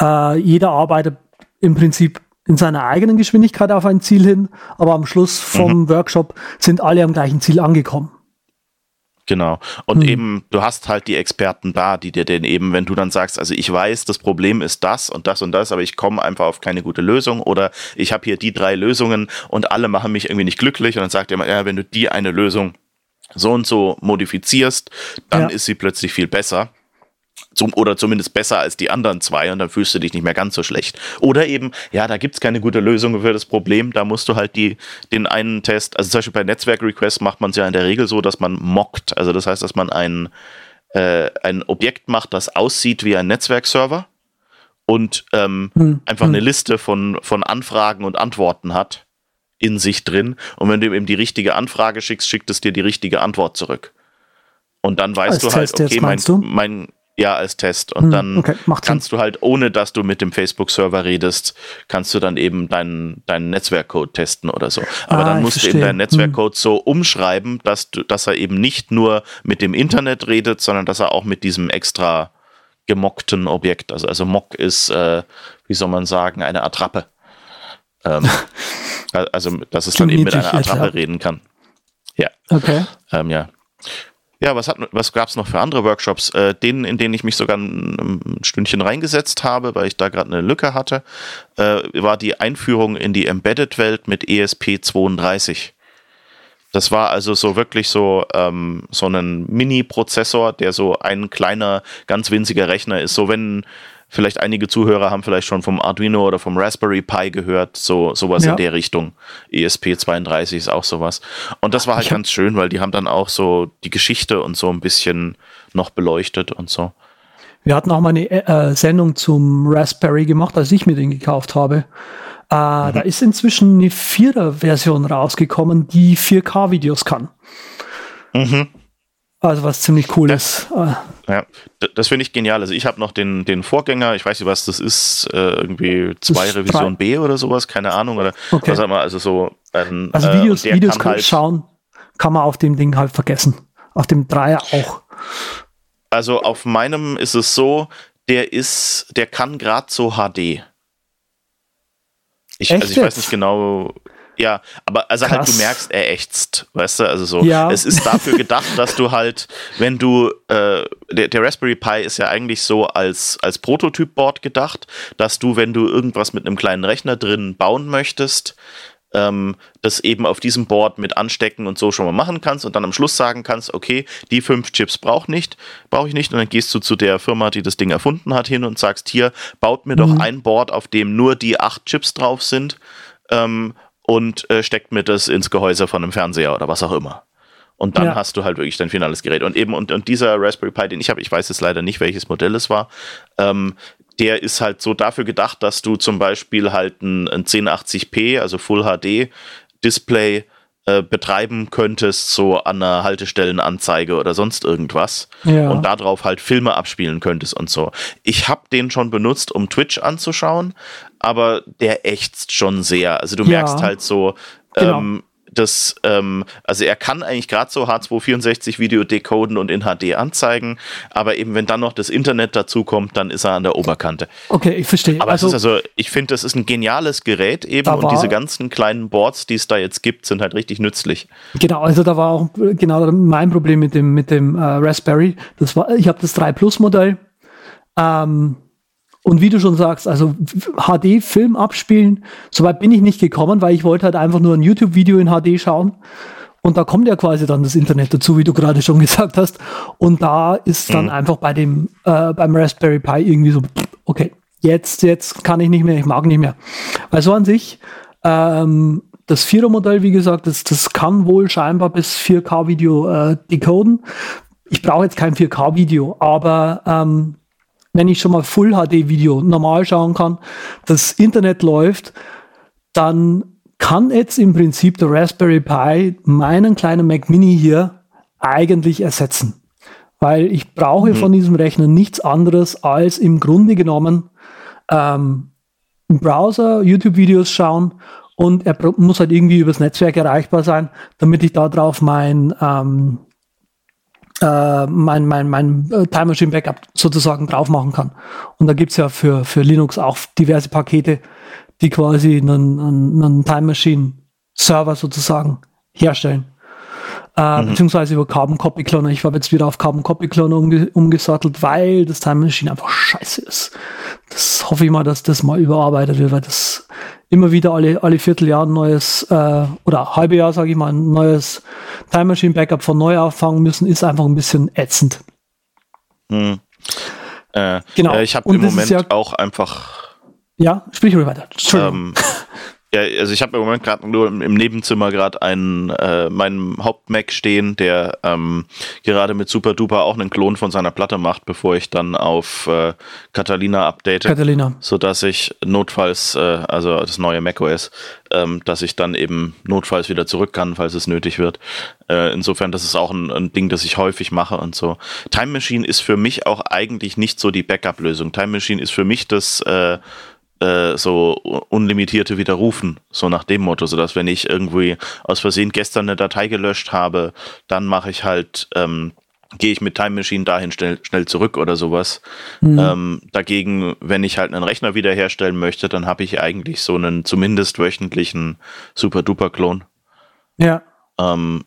Äh, jeder arbeitet im Prinzip in seiner eigenen Geschwindigkeit auf ein Ziel hin, aber am Schluss vom mhm. Workshop sind alle am gleichen Ziel angekommen. Genau. Und hm. eben, du hast halt die Experten da, die dir denn eben, wenn du dann sagst, also ich weiß, das Problem ist das und das und das, aber ich komme einfach auf keine gute Lösung oder ich habe hier die drei Lösungen und alle machen mich irgendwie nicht glücklich und dann sagt jemand, ja, wenn du die eine Lösung so und so modifizierst, dann ja. ist sie plötzlich viel besser zum, oder zumindest besser als die anderen zwei und dann fühlst du dich nicht mehr ganz so schlecht. Oder eben, ja, da gibt es keine gute Lösung für das Problem, da musst du halt die, den einen Test, also zum Beispiel bei Netzwerk-Requests macht man es ja in der Regel so, dass man mockt, also das heißt, dass man ein, äh, ein Objekt macht, das aussieht wie ein Netzwerkserver und ähm, hm. einfach hm. eine Liste von, von Anfragen und Antworten hat in sich drin und wenn du eben die richtige Anfrage schickst, schickt es dir die richtige Antwort zurück. Und dann weißt Als du halt, okay, mein, mein, ja, als Test. Und hm, dann okay, kannst Sinn. du halt, ohne dass du mit dem Facebook-Server redest, kannst du dann eben deinen, deinen Netzwerkcode testen oder so. Aber ah, dann musst du eben deinen Netzwerkcode hm. so umschreiben, dass, du, dass er eben nicht nur mit dem Internet redet, sondern dass er auch mit diesem extra gemockten Objekt, also, also Mock ist, äh, wie soll man sagen, eine Attrappe. Ähm, also, dass es dann eben mit einer Attrappe reden kann. Ja. Okay. Ähm, ja. Ja, was, was gab es noch für andere Workshops? Äh, denen, in denen ich mich sogar ein, ein Stündchen reingesetzt habe, weil ich da gerade eine Lücke hatte, äh, war die Einführung in die Embedded-Welt mit ESP32. Das war also so wirklich so, ähm, so ein Mini-Prozessor, der so ein kleiner, ganz winziger Rechner ist. So wenn Vielleicht einige Zuhörer haben vielleicht schon vom Arduino oder vom Raspberry Pi gehört, so sowas ja. in der Richtung. ESP32 ist auch sowas. Und das war halt ganz schön, weil die haben dann auch so die Geschichte und so ein bisschen noch beleuchtet und so. Wir hatten auch mal eine äh, Sendung zum Raspberry gemacht, als ich mir den gekauft habe. Äh, mhm. Da ist inzwischen eine Vierer-Version rausgekommen, die 4K-Videos kann. Mhm. Also was ziemlich cool ist. Ja, das finde ich genial. Also ich habe noch den, den Vorgänger, ich weiß nicht, was das ist, äh, irgendwie 2 Revision B oder sowas, keine Ahnung. Oder okay. was immer, also so. Ähm, also Videos, äh, Videos kann halt schauen, kann man auf dem Ding halt vergessen. Auf dem Dreier auch. Also auf meinem ist es so, der ist, der kann gerade so HD. Ich, also ich weiß nicht genau, ja, aber also Krass. halt, du merkst, er ächzt, weißt du, also so. Ja. Es ist dafür gedacht, dass du halt, wenn du, äh, der, der, Raspberry Pi ist ja eigentlich so als, als Prototyp-Board gedacht, dass du, wenn du irgendwas mit einem kleinen Rechner drin bauen möchtest, ähm, das eben auf diesem Board mit anstecken und so schon mal machen kannst und dann am Schluss sagen kannst, okay, die fünf Chips brauche nicht, brauche ich nicht und dann gehst du zu der Firma, die das Ding erfunden hat, hin und sagst, hier, baut mir mhm. doch ein Board, auf dem nur die acht Chips drauf sind ähm, und äh, steckt mir das ins Gehäuse von einem Fernseher oder was auch immer. Und dann ja. hast du halt wirklich dein finales Gerät. Und eben, und, und dieser Raspberry Pi, den ich habe, ich weiß jetzt leider nicht, welches Modell es war, ähm, der ist halt so dafür gedacht, dass du zum Beispiel halt ein, ein 1080p, also Full HD Display äh, betreiben könntest, so an einer Haltestellenanzeige oder sonst irgendwas. Ja. Und darauf halt Filme abspielen könntest und so. Ich habe den schon benutzt, um Twitch anzuschauen, aber der ächzt schon sehr. Also du merkst ja. halt so, genau. ähm, das, ähm, also er kann eigentlich gerade so H264 Video decoden und in HD anzeigen, aber eben wenn dann noch das Internet dazu kommt, dann ist er an der Oberkante. Okay, ich verstehe. Aber also, es ist also, ich finde, das ist ein geniales Gerät eben und diese ganzen kleinen Boards, die es da jetzt gibt, sind halt richtig nützlich. Genau, also da war auch genau mein Problem mit dem, mit dem äh, Raspberry. Das war, ich habe das 3 Plus Modell. Ähm, und wie du schon sagst, also HD-Film abspielen, soweit bin ich nicht gekommen, weil ich wollte halt einfach nur ein YouTube-Video in HD schauen. Und da kommt ja quasi dann das Internet dazu, wie du gerade schon gesagt hast. Und da ist dann mhm. einfach bei dem, äh, beim Raspberry Pi irgendwie so, okay, jetzt, jetzt kann ich nicht mehr, ich mag nicht mehr. Weil so an sich, ähm, das Vierer-Modell, wie gesagt, das, das kann wohl scheinbar bis 4K-Video äh, decoden. Ich brauche jetzt kein 4K-Video, aber ähm, wenn ich schon mal Full HD Video normal schauen kann, das Internet läuft, dann kann jetzt im Prinzip der Raspberry Pi meinen kleinen Mac Mini hier eigentlich ersetzen. Weil ich brauche mhm. von diesem Rechner nichts anderes als im Grunde genommen ähm, im Browser YouTube-Videos schauen und er muss halt irgendwie übers Netzwerk erreichbar sein, damit ich darauf mein ähm, äh, mein, mein, mein äh, Time Machine Backup sozusagen drauf machen kann. Und da gibt's ja für, für Linux auch diverse Pakete, die quasi einen, einen, einen Time Machine Server sozusagen herstellen. Äh, mhm. Beziehungsweise über Carbon Copy Cloner. Ich habe jetzt wieder auf Carbon Copy Cloner umge umgesattelt, weil das Time Machine einfach scheiße ist. Das hoffe ich mal, dass das mal überarbeitet wird, weil das immer wieder alle, alle Vierteljahr ein neues, äh, oder halbe Jahr, sage ich mal, ein neues Time Machine Backup von neu auffangen müssen, ist einfach ein bisschen ätzend. Hm. Äh, genau. Äh, ich habe im Moment ja, auch einfach. Ja, sprich ruhig weiter. Ähm, Ja, also ich habe im Moment gerade nur im, Nebenzimmer gerade einen äh, meinen Haupt-Mac stehen, der ähm, gerade mit Super Duper auch einen Klon von seiner Platte macht, bevor ich dann auf äh, Catalina update. Catalina. Sodass ich notfalls, äh, also das neue macOS, ähm, dass ich dann eben notfalls wieder zurück kann, falls es nötig wird. Äh, insofern, das ist auch ein, ein Ding, das ich häufig mache und so. Time Machine ist für mich auch eigentlich nicht so die Backup-Lösung. Time Machine ist für mich das äh, äh, so unlimitierte Widerrufen, so nach dem Motto, sodass wenn ich irgendwie aus Versehen gestern eine Datei gelöscht habe, dann mache ich halt, ähm, gehe ich mit Time Machine dahin schnell, schnell zurück oder sowas. Mhm. Ähm, dagegen, wenn ich halt einen Rechner wiederherstellen möchte, dann habe ich eigentlich so einen zumindest wöchentlichen Super-Duper-Klon. Ja. Ähm,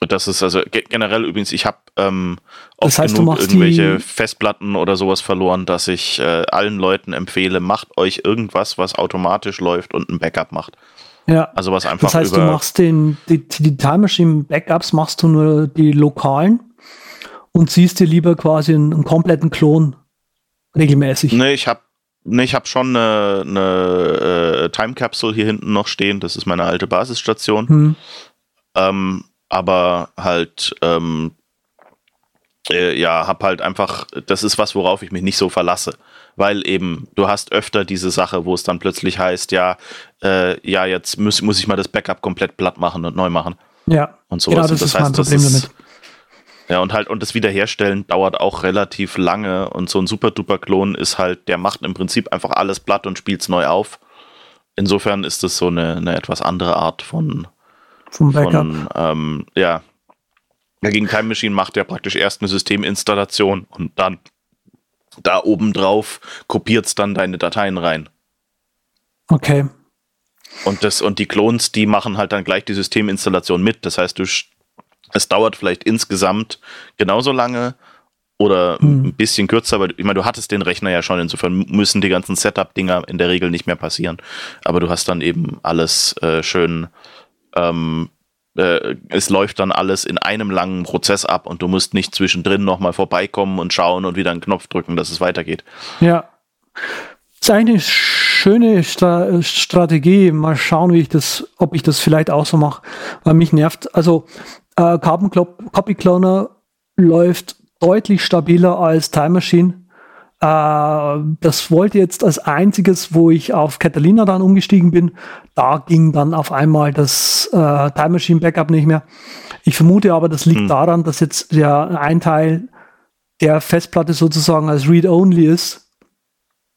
das ist also generell übrigens, ich habe ähm, oft das heißt, genug irgendwelche Festplatten oder sowas verloren, dass ich äh, allen Leuten empfehle, macht euch irgendwas, was automatisch läuft und ein Backup macht. Ja. Also was einfach Das heißt, du machst den, die, die Time Machine Backups machst du nur die lokalen und siehst dir lieber quasi einen, einen kompletten Klon regelmäßig. Nee, ich habe Nee, ich habe schon eine, eine äh, Time Capsule hier hinten noch stehen. Das ist meine alte Basisstation. Hm. Ähm, aber halt, ähm, äh, ja, hab halt einfach, das ist was, worauf ich mich nicht so verlasse. Weil eben, du hast öfter diese Sache, wo es dann plötzlich heißt, ja, äh, ja, jetzt muss, muss ich mal das Backup komplett platt machen und neu machen. Ja, und sowas. Genau, das, das ist heißt, mein Problem ist, damit. Ja, und halt, und das Wiederherstellen dauert auch relativ lange und so ein Super-Duper-Klon ist halt, der macht im Prinzip einfach alles platt und spielt es neu auf. Insofern ist das so eine, eine etwas andere Art von, vom Backup. Von, ähm, ja. Dagegen Time Machine macht ja praktisch erst eine Systeminstallation und dann da oben drauf kopiert es dann deine Dateien rein. Okay. Und, das, und die Clones, die machen halt dann gleich die Systeminstallation mit. Das heißt, du, es dauert vielleicht insgesamt genauso lange oder hm. ein bisschen kürzer, aber ich meine, du hattest den Rechner ja schon, insofern müssen die ganzen Setup-Dinger in der Regel nicht mehr passieren. Aber du hast dann eben alles äh, schön ähm, äh, es läuft dann alles in einem langen Prozess ab und du musst nicht zwischendrin nochmal vorbeikommen und schauen und wieder einen Knopf drücken, dass es weitergeht. Ja. Das ist eine schöne Stra Strategie. Mal schauen, wie ich das, ob ich das vielleicht auch so mache. Weil mich nervt, also äh, Carbon Copy Cloner läuft deutlich stabiler als Time Machine. Äh, das wollte jetzt als einziges, wo ich auf Catalina dann umgestiegen bin. Da ging dann auf einmal das äh, Time Machine Backup nicht mehr. Ich vermute aber, das liegt hm. daran, dass jetzt der ein Teil der Festplatte sozusagen als Read-Only ist.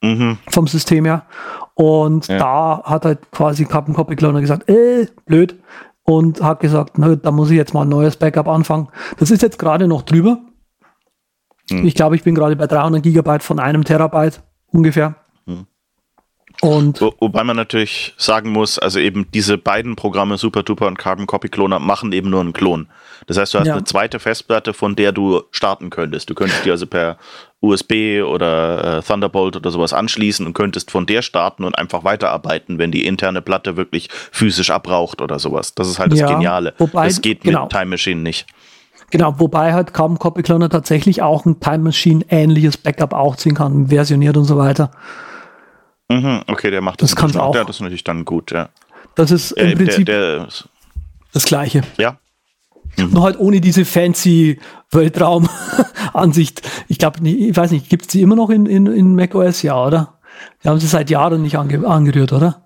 Mhm. Vom System her. Und ja. da hat halt quasi Captain Copy Cloner gesagt, äh, blöd, und hat gesagt, da muss ich jetzt mal ein neues Backup anfangen. Das ist jetzt gerade noch drüber. Hm. Ich glaube, ich bin gerade bei 300 Gigabyte von einem Terabyte ungefähr. Hm. Und Wo, wobei man natürlich sagen muss, also eben diese beiden Programme, SuperDuper und Carbon Copy Cloner, machen eben nur einen Klon. Das heißt, du hast ja. eine zweite Festplatte, von der du starten könntest. Du könntest die also per USB oder äh, Thunderbolt oder sowas anschließen und könntest von der starten und einfach weiterarbeiten, wenn die interne Platte wirklich physisch abraucht oder sowas. Das ist halt das ja, Geniale. Wobei, das geht genau. mit Time Machine nicht. Genau, wobei halt kaum Copy Cloner tatsächlich auch ein Time Machine ähnliches Backup auch ziehen kann, versioniert und so weiter. Mhm, okay, der macht das. Das kann auch. Ja, das ist natürlich dann gut, ja. Das ist im äh, Prinzip der, der, das Gleiche. Ja. Mhm. Nur halt ohne diese fancy Weltraumansicht. Ich glaube, ich weiß nicht, gibt es die immer noch in, in, in macOS? Ja, oder? Die haben sie seit Jahren nicht ange angerührt, oder?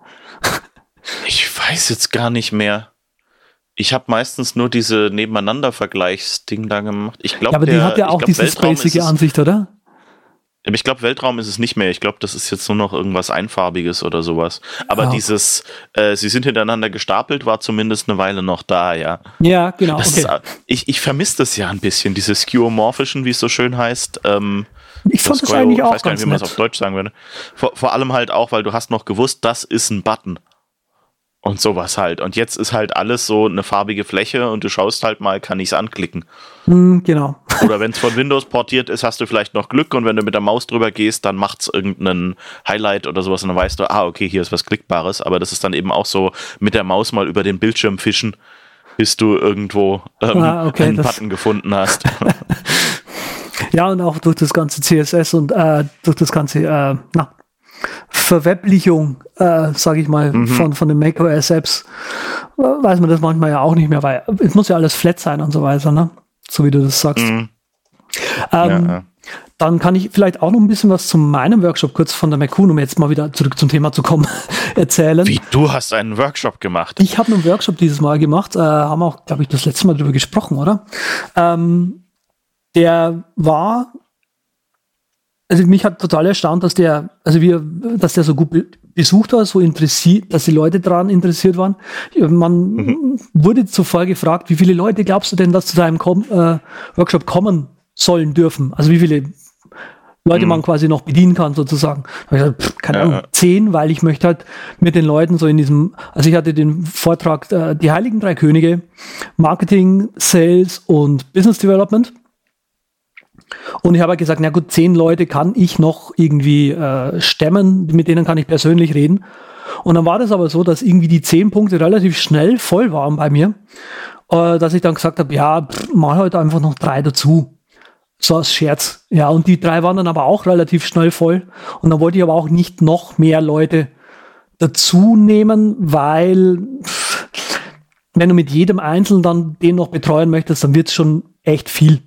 Ich weiß jetzt gar nicht mehr. Ich habe meistens nur diese Nebeneinander-Vergleichsding da gemacht. Ich glaube, ja, aber der, die hat ja auch glaub, diese spacige Ansicht, oder? Ich glaube, Weltraum ist es nicht mehr. Ich glaube, das ist jetzt nur noch irgendwas Einfarbiges oder sowas. Aber ja. dieses, äh, sie sind hintereinander gestapelt, war zumindest eine Weile noch da, ja. Ja, genau. Okay. Ist, ich ich vermisse das ja ein bisschen, diese skeuomorphischen, wie es so schön heißt. Ähm, ich fand das, das eigentlich auch Ich weiß gar nicht, wie man es auf Deutsch sagen würde. Vor, vor allem halt auch, weil du hast noch gewusst, das ist ein Button und sowas halt. Und jetzt ist halt alles so eine farbige Fläche und du schaust halt mal, kann ich es anklicken. Mm, genau. Oder wenn es von Windows portiert ist, hast du vielleicht noch Glück und wenn du mit der Maus drüber gehst, dann macht es irgendeinen Highlight oder sowas und dann weißt du, ah, okay, hier ist was Klickbares. Aber das ist dann eben auch so mit der Maus mal über den Bildschirm fischen, bis du irgendwo ähm, ah, okay, einen Button gefunden hast. ja, und auch durch das ganze CSS und äh, durch das ganze, äh, na, Verweblichung, äh, sage ich mal, mhm. von, von dem macOS äh, weiß man das manchmal ja auch nicht mehr, weil es muss ja alles flat sein und so weiter, ne? So wie du das sagst. Mhm. Ähm, ja. Dann kann ich vielleicht auch noch ein bisschen was zu meinem Workshop kurz von der Macun, um jetzt mal wieder zurück zum Thema zu kommen, erzählen. Wie, du hast einen Workshop gemacht? Ich habe einen Workshop dieses Mal gemacht, äh, haben auch, glaube ich, das letzte Mal darüber gesprochen, oder? Ähm, der war also mich hat total erstaunt, dass der, also wir, dass der so gut besucht war, so interessiert, dass die Leute daran interessiert waren. Man mhm. wurde zuvor gefragt, wie viele Leute glaubst du denn, dass zu deinem Com äh, Workshop kommen sollen dürfen? Also wie viele Leute mhm. man quasi noch bedienen kann, sozusagen. Da ich gesagt, pff, keine ja, Ahnung, zehn, weil ich möchte halt mit den Leuten so in diesem, also ich hatte den Vortrag äh, Die Heiligen Drei Könige, Marketing, Sales und Business Development. Und ich habe halt gesagt, na gut, zehn Leute kann ich noch irgendwie äh, stemmen, mit denen kann ich persönlich reden. Und dann war das aber so, dass irgendwie die zehn Punkte relativ schnell voll waren bei mir, äh, dass ich dann gesagt habe, ja, pff, mal heute einfach noch drei dazu. So als Scherz. Ja, und die drei waren dann aber auch relativ schnell voll. Und dann wollte ich aber auch nicht noch mehr Leute dazu nehmen, weil pff, wenn du mit jedem Einzelnen dann den noch betreuen möchtest, dann wird es schon echt viel.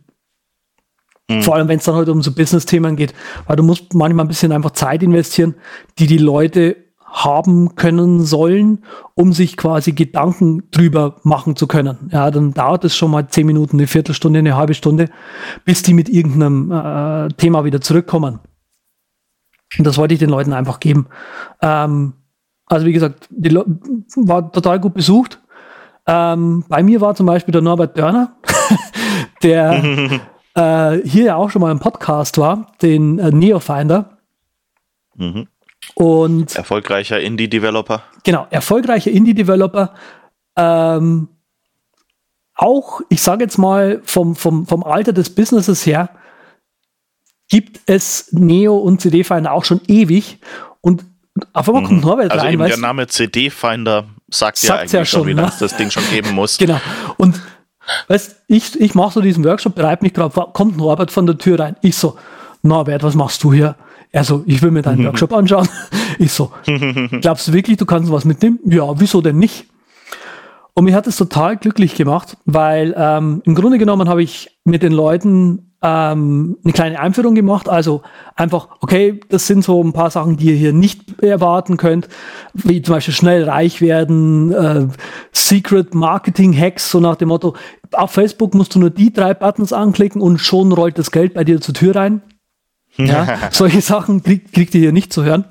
Mhm. Vor allem, wenn es dann heute halt um so Business-Themen geht, weil du musst manchmal ein bisschen einfach Zeit investieren, die die Leute haben können sollen, um sich quasi Gedanken drüber machen zu können. Ja, dann dauert es schon mal zehn Minuten, eine Viertelstunde, eine halbe Stunde, bis die mit irgendeinem äh, Thema wieder zurückkommen. Und das wollte ich den Leuten einfach geben. Ähm, also wie gesagt, die war total gut besucht. Ähm, bei mir war zum Beispiel der Norbert Dörner, der äh, hier ja auch schon mal im Podcast war, den äh, Neofinder. Mhm. Und erfolgreicher Indie-Developer. Genau, erfolgreicher Indie-Developer. Ähm, auch, ich sage jetzt mal, vom, vom, vom Alter des Businesses her, gibt es Neo und CD-Finder auch schon ewig. Und auf einmal kommt mhm. Norbert also rein. Eben der Name CD-Finder sagt, sagt ja eigentlich ja schon, schon wie lange ne? das Ding schon geben muss. Genau. Und Weißt, ich, ich mache so diesen Workshop, bereite mich gerade vor, kommt Norbert von der Tür rein. Ich so, Norbert, was machst du hier? Er so, ich will mir deinen Workshop anschauen. Ich so, glaubst du wirklich, du kannst was mitnehmen? Ja, wieso denn nicht? Und mich hat es total glücklich gemacht, weil ähm, im Grunde genommen habe ich mit den Leuten ähm, eine kleine Einführung gemacht. Also einfach, okay, das sind so ein paar Sachen, die ihr hier nicht erwarten könnt, wie zum Beispiel schnell reich werden, äh, Secret Marketing Hacks, so nach dem Motto, auf Facebook musst du nur die drei Buttons anklicken und schon rollt das Geld bei dir zur Tür rein. Ja, solche Sachen krieg, kriegt ihr hier nicht zu hören.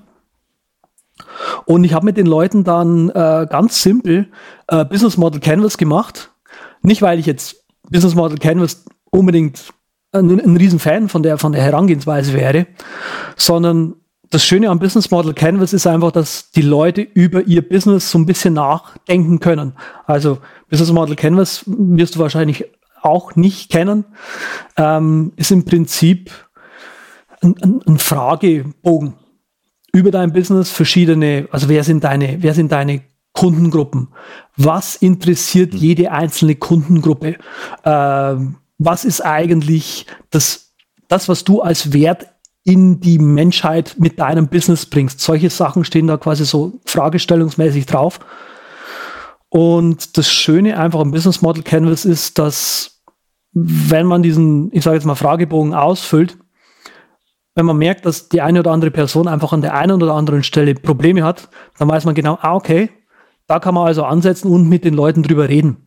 Und ich habe mit den Leuten dann äh, ganz simpel äh, Business Model Canvas gemacht. Nicht, weil ich jetzt Business Model Canvas unbedingt ein, ein Riesenfan von der, von der Herangehensweise wäre, sondern das Schöne am Business Model Canvas ist einfach, dass die Leute über ihr Business so ein bisschen nachdenken können. Also Business Model Canvas wirst du wahrscheinlich auch nicht kennen, ähm, ist im Prinzip ein, ein, ein Fragebogen über dein Business verschiedene, also wer sind deine, wer sind deine Kundengruppen? Was interessiert jede einzelne Kundengruppe? Ähm, was ist eigentlich das, das, was du als Wert in die Menschheit mit deinem Business bringst? Solche Sachen stehen da quasi so fragestellungsmäßig drauf. Und das Schöne einfach am Business Model Canvas ist, dass wenn man diesen, ich sage jetzt mal, Fragebogen ausfüllt, wenn man merkt, dass die eine oder andere Person einfach an der einen oder anderen Stelle Probleme hat, dann weiß man genau, ah, okay, da kann man also ansetzen und mit den Leuten drüber reden.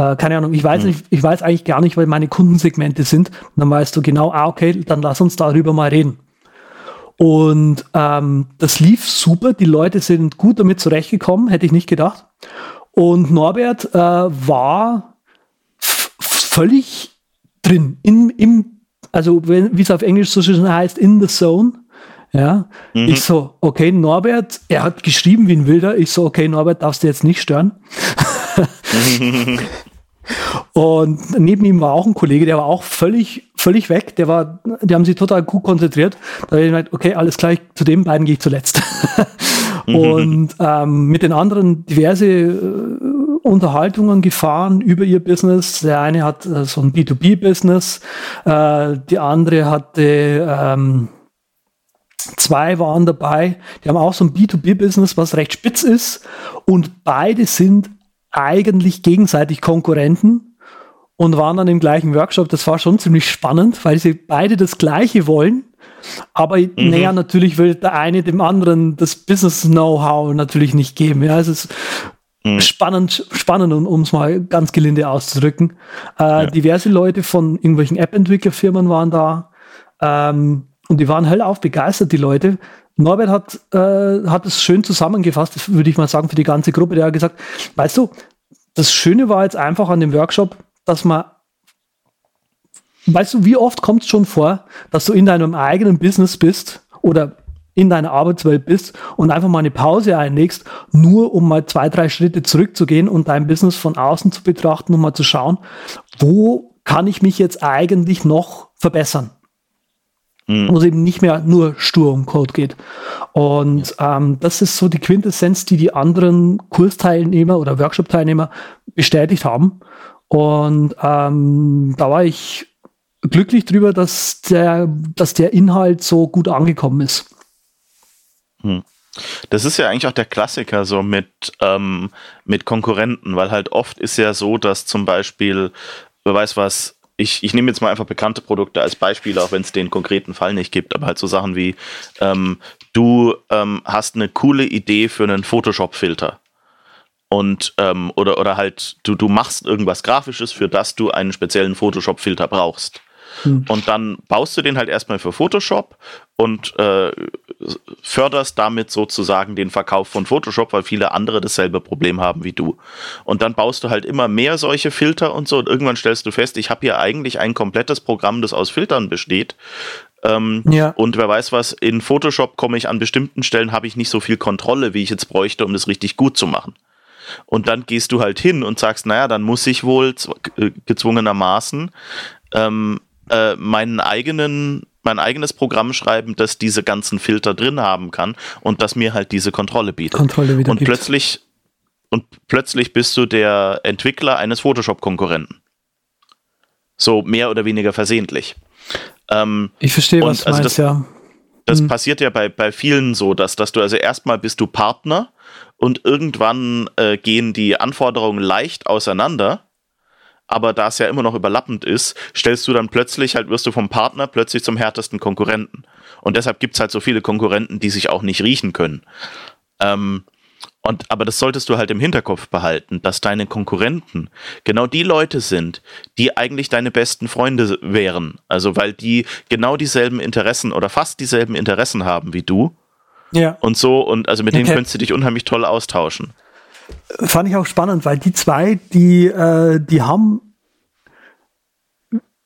Äh, keine Ahnung, ich weiß, hm. nicht, ich weiß eigentlich gar nicht, weil meine Kundensegmente sind. dann weißt du genau, ah, okay, dann lass uns darüber mal reden. Und ähm, das lief super, die Leute sind gut damit zurechtgekommen, hätte ich nicht gedacht. Und Norbert äh, war völlig drin, in, im also wie es auf Englisch so schön heißt, in the zone. Ja, mhm. ich so, okay, Norbert, er hat geschrieben wie ein Wilder. Ich so, okay, Norbert, darfst du jetzt nicht stören. Und neben ihm war auch ein Kollege, der war auch völlig, völlig weg. Der war, die haben sich total gut konzentriert. Da habe ich gedacht, okay, alles gleich, zu den beiden gehe ich zuletzt. und ähm, mit den anderen diverse äh, Unterhaltungen gefahren über ihr Business. Der eine hat äh, so ein B2B-Business, äh, die andere hatte ähm, zwei waren dabei, die haben auch so ein B2B-Business, was recht spitz ist und beide sind eigentlich gegenseitig Konkurrenten und waren dann im gleichen Workshop. Das war schon ziemlich spannend, weil sie beide das Gleiche wollen. Aber mhm. naja, natürlich will der eine dem anderen das Business-Know-how natürlich nicht geben. Ja, es ist Mhm. Spannend, spannend, um es mal ganz gelinde auszudrücken. Äh, ja. Diverse Leute von irgendwelchen App-Entwicklerfirmen waren da ähm, und die waren hellauf begeistert, die Leute. Norbert hat, äh, hat es schön zusammengefasst, würde ich mal sagen, für die ganze Gruppe. Der hat gesagt, weißt du, das Schöne war jetzt einfach an dem Workshop, dass man Weißt du, wie oft kommt es schon vor, dass du in deinem eigenen Business bist oder in deiner Arbeitswelt bist und einfach mal eine Pause einlegst, nur um mal zwei, drei Schritte zurückzugehen und dein Business von außen zu betrachten und mal zu schauen, wo kann ich mich jetzt eigentlich noch verbessern? Mhm. Wo es eben nicht mehr nur stur um Code geht. Und ähm, das ist so die Quintessenz, die die anderen Kursteilnehmer oder Workshop-Teilnehmer bestätigt haben. Und ähm, da war ich glücklich drüber, dass der, dass der Inhalt so gut angekommen ist. Hm. Das ist ja eigentlich auch der Klassiker so mit, ähm, mit Konkurrenten, weil halt oft ist ja so, dass zum Beispiel, wer weiß was, ich, ich nehme jetzt mal einfach bekannte Produkte als Beispiel, auch wenn es den konkreten Fall nicht gibt, aber halt so Sachen wie, ähm, du ähm, hast eine coole Idee für einen Photoshop-Filter. Und, ähm, oder, oder halt, du, du machst irgendwas Grafisches, für das du einen speziellen Photoshop-Filter brauchst. Hm. Und dann baust du den halt erstmal für Photoshop und äh, förderst damit sozusagen den Verkauf von Photoshop, weil viele andere dasselbe Problem haben wie du. Und dann baust du halt immer mehr solche Filter und so und irgendwann stellst du fest, ich habe hier eigentlich ein komplettes Programm, das aus Filtern besteht. Ähm, ja. Und wer weiß was, in Photoshop komme ich an bestimmten Stellen, habe ich nicht so viel Kontrolle, wie ich jetzt bräuchte, um das richtig gut zu machen. Und dann gehst du halt hin und sagst, naja, dann muss ich wohl äh, gezwungenermaßen ähm, äh, meinen eigenen mein eigenes Programm schreiben, das diese ganzen Filter drin haben kann und das mir halt diese Kontrolle bietet. Kontrolle wieder und gibt. plötzlich und plötzlich bist du der Entwickler eines Photoshop-Konkurrenten. So mehr oder weniger versehentlich. Ähm, ich verstehe, was du also meinst, das, ja. Das hm. passiert ja bei, bei vielen so, dass, dass du also erstmal bist du Partner und irgendwann äh, gehen die Anforderungen leicht auseinander aber da es ja immer noch überlappend ist, stellst du dann plötzlich halt, wirst du vom Partner plötzlich zum härtesten Konkurrenten. Und deshalb gibt es halt so viele Konkurrenten, die sich auch nicht riechen können. Ähm, und, aber das solltest du halt im Hinterkopf behalten, dass deine Konkurrenten genau die Leute sind, die eigentlich deine besten Freunde wären. Also weil die genau dieselben Interessen oder fast dieselben Interessen haben wie du ja. und so. Und also mit okay. denen könntest du dich unheimlich toll austauschen. Fand ich auch spannend, weil die zwei, die, äh, die haben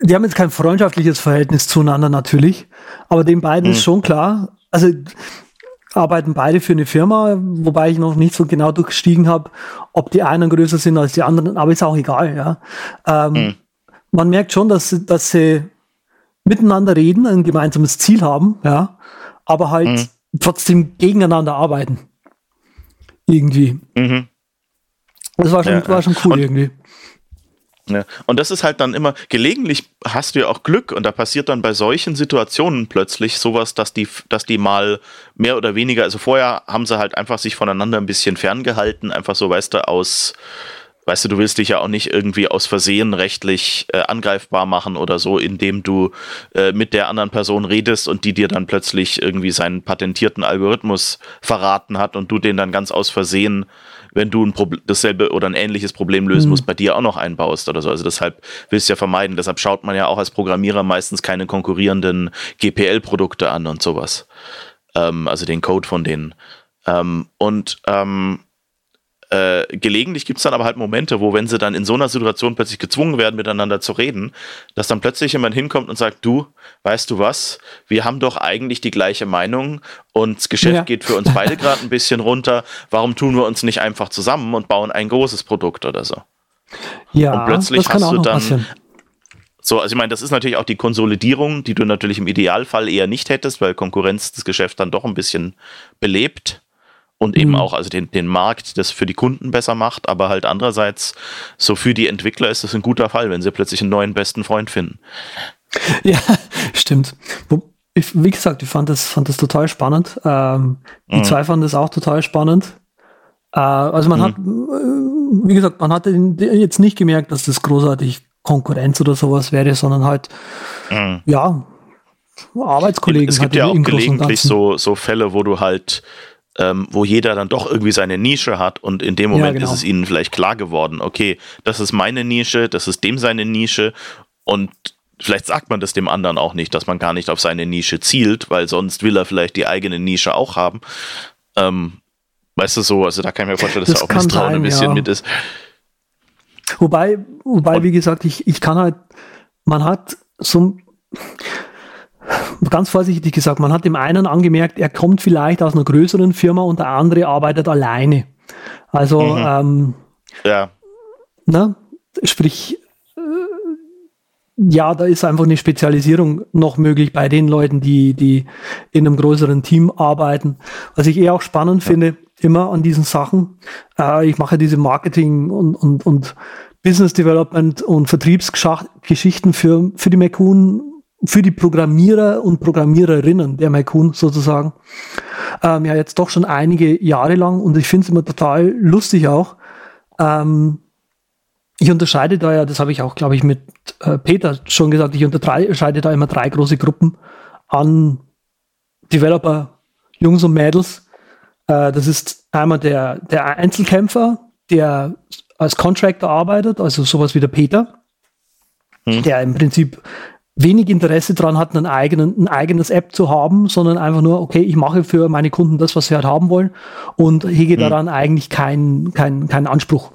die haben jetzt kein freundschaftliches Verhältnis zueinander natürlich, aber den beiden hm. ist schon klar, also arbeiten beide für eine Firma, wobei ich noch nicht so genau durchgestiegen habe, ob die einen größer sind als die anderen, aber ist auch egal, ja. Ähm, hm. Man merkt schon, dass, dass sie miteinander reden, ein gemeinsames Ziel haben, ja, aber halt hm. trotzdem gegeneinander arbeiten. Irgendwie. Mhm. Das war schon, ja, war schon cool und, irgendwie. Ja. Und das ist halt dann immer, gelegentlich hast du ja auch Glück und da passiert dann bei solchen Situationen plötzlich sowas, dass die, dass die mal mehr oder weniger, also vorher haben sie halt einfach sich voneinander ein bisschen ferngehalten, einfach so, weißt du, aus, weißt du, du willst dich ja auch nicht irgendwie aus Versehen rechtlich äh, angreifbar machen oder so, indem du äh, mit der anderen Person redest und die dir dann plötzlich irgendwie seinen patentierten Algorithmus verraten hat und du den dann ganz aus Versehen wenn du ein Problem, dasselbe oder ein ähnliches Problem lösen mhm. musst, bei dir auch noch einbaust oder so. Also deshalb willst du ja vermeiden. Deshalb schaut man ja auch als Programmierer meistens keine konkurrierenden GPL-Produkte an und sowas. Ähm, also den Code von denen. Ähm, und ähm, äh, gelegentlich gibt es dann aber halt Momente, wo, wenn sie dann in so einer Situation plötzlich gezwungen werden, miteinander zu reden, dass dann plötzlich jemand hinkommt und sagt, du, weißt du was, wir haben doch eigentlich die gleiche Meinung und das Geschäft ja. geht für uns beide gerade ein bisschen runter. Warum tun wir uns nicht einfach zusammen und bauen ein großes Produkt oder so? Ja, und plötzlich hast du dann passieren. So, also ich meine, das ist natürlich auch die Konsolidierung, die du natürlich im Idealfall eher nicht hättest, weil Konkurrenz das Geschäft dann doch ein bisschen belebt und eben mhm. auch also den, den Markt das für die Kunden besser macht, aber halt andererseits so für die Entwickler ist es ein guter Fall, wenn sie plötzlich einen neuen besten Freund finden. Ja, stimmt. Ich, wie gesagt, ich fand das, fand das total spannend. Ähm, die mhm. zwei fanden das auch total spannend. Äh, also man mhm. hat, äh, wie gesagt, man hat jetzt nicht gemerkt, dass das großartig Konkurrenz oder sowas wäre, sondern halt, mhm. ja, Arbeitskollegen. Es gibt ja auch gelegentlich so, so Fälle, wo du halt ähm, wo jeder dann doch irgendwie seine Nische hat und in dem Moment ja, genau. ist es ihnen vielleicht klar geworden, okay, das ist meine Nische, das ist dem seine Nische und vielleicht sagt man das dem anderen auch nicht, dass man gar nicht auf seine Nische zielt, weil sonst will er vielleicht die eigene Nische auch haben. Ähm, weißt du so, also da kann ich mir vorstellen, dass das da auch Misstrauen sein, ein bisschen ja. mit ist. Wobei, wobei, wie gesagt, ich, ich kann halt, man hat so, ganz vorsichtig gesagt, man hat dem einen angemerkt, er kommt vielleicht aus einer größeren Firma und der andere arbeitet alleine. Also, mhm. ähm, ja. Ne? Sprich, äh, ja, da ist einfach eine Spezialisierung noch möglich bei den Leuten, die, die in einem größeren Team arbeiten. Was ich eher auch spannend ja. finde, immer an diesen Sachen. Äh, ich mache diese Marketing und, und, und Business Development und Vertriebsgeschichten für, für die McCoon für die Programmierer und Programmiererinnen der Maikun sozusagen, ähm, ja jetzt doch schon einige Jahre lang und ich finde es immer total lustig auch. Ähm, ich unterscheide da ja, das habe ich auch, glaube ich, mit äh, Peter schon gesagt, ich unterscheide da immer drei große Gruppen an Developer, Jungs und Mädels. Äh, das ist einmal der, der Einzelkämpfer, der als Contractor arbeitet, also sowas wie der Peter, hm. der im Prinzip wenig Interesse daran hat, einen eigenen, ein eigenes App zu haben, sondern einfach nur, okay, ich mache für meine Kunden das, was sie halt haben wollen und hege mhm. daran eigentlich keinen kein, keinen Anspruch.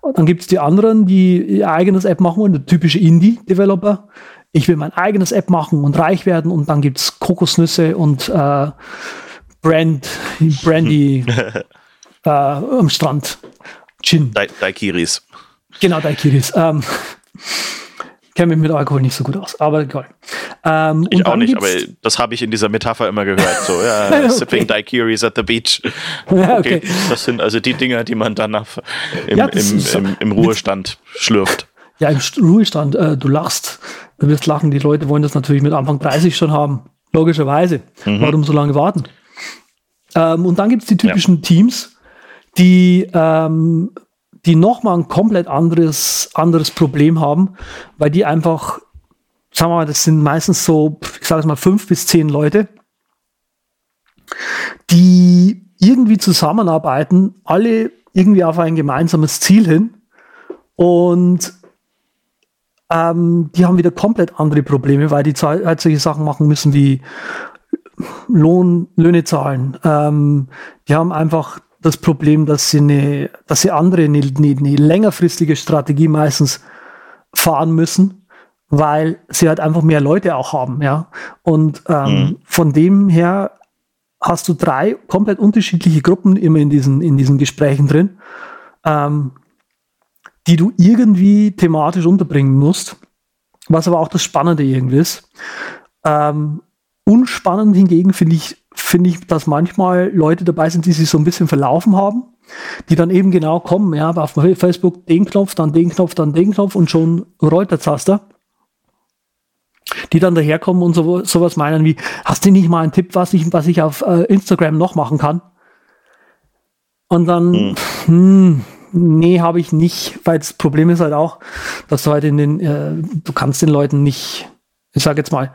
Und dann gibt es die anderen, die ihr eigenes App machen wollen, der typische Indie-Developer. Ich will mein eigenes App machen und reich werden und dann gibt es Kokosnüsse und äh, Brand, Brandy äh, am Strand. Gin. Daikiris. Genau, Daikiris. Ähm, kenne mich mit Alkohol nicht so gut aus, aber egal. Ähm, ich auch nicht, aber das habe ich in dieser Metapher immer gehört. So, ja, okay. sipping daiquiris at the beach. Ja, okay. okay. Das sind also die Dinger, die man dann im, ja, im, im, im, Ruhestand schlürft. Ja, im Ruhestand, äh, du lachst. Du wirst lachen, die Leute wollen das natürlich mit Anfang 30 schon haben. Logischerweise. Mhm. Warum so lange warten? Ähm, und dann gibt es die typischen ja. Teams, die ähm, die nochmal ein komplett anderes, anderes Problem haben, weil die einfach, sagen wir mal, das sind meistens so, ich sage es mal, fünf bis zehn Leute, die irgendwie zusammenarbeiten, alle irgendwie auf ein gemeinsames Ziel hin und ähm, die haben wieder komplett andere Probleme, weil die halt solche Sachen machen müssen wie Lohn, Löhne zahlen. Ähm, die haben einfach das Problem, dass sie eine, dass sie andere, eine, eine, eine längerfristige Strategie meistens fahren müssen, weil sie halt einfach mehr Leute auch haben, ja. Und ähm, mhm. von dem her hast du drei komplett unterschiedliche Gruppen immer in diesen, in diesen Gesprächen drin, ähm, die du irgendwie thematisch unterbringen musst, was aber auch das Spannende irgendwie ist. Ähm, unspannend hingegen finde ich, finde ich, dass manchmal Leute dabei sind, die sich so ein bisschen verlaufen haben, die dann eben genau kommen, ja, auf Facebook den Knopf, dann den Knopf, dann den Knopf und schon rollt der Zaster die dann daherkommen und so, sowas meinen wie, hast du nicht mal einen Tipp, was ich, was ich auf äh, Instagram noch machen kann? Und dann, hm. hm nee, habe ich nicht, weil das Problem ist halt auch, dass du halt in den, äh, du kannst den Leuten nicht, ich sage jetzt mal,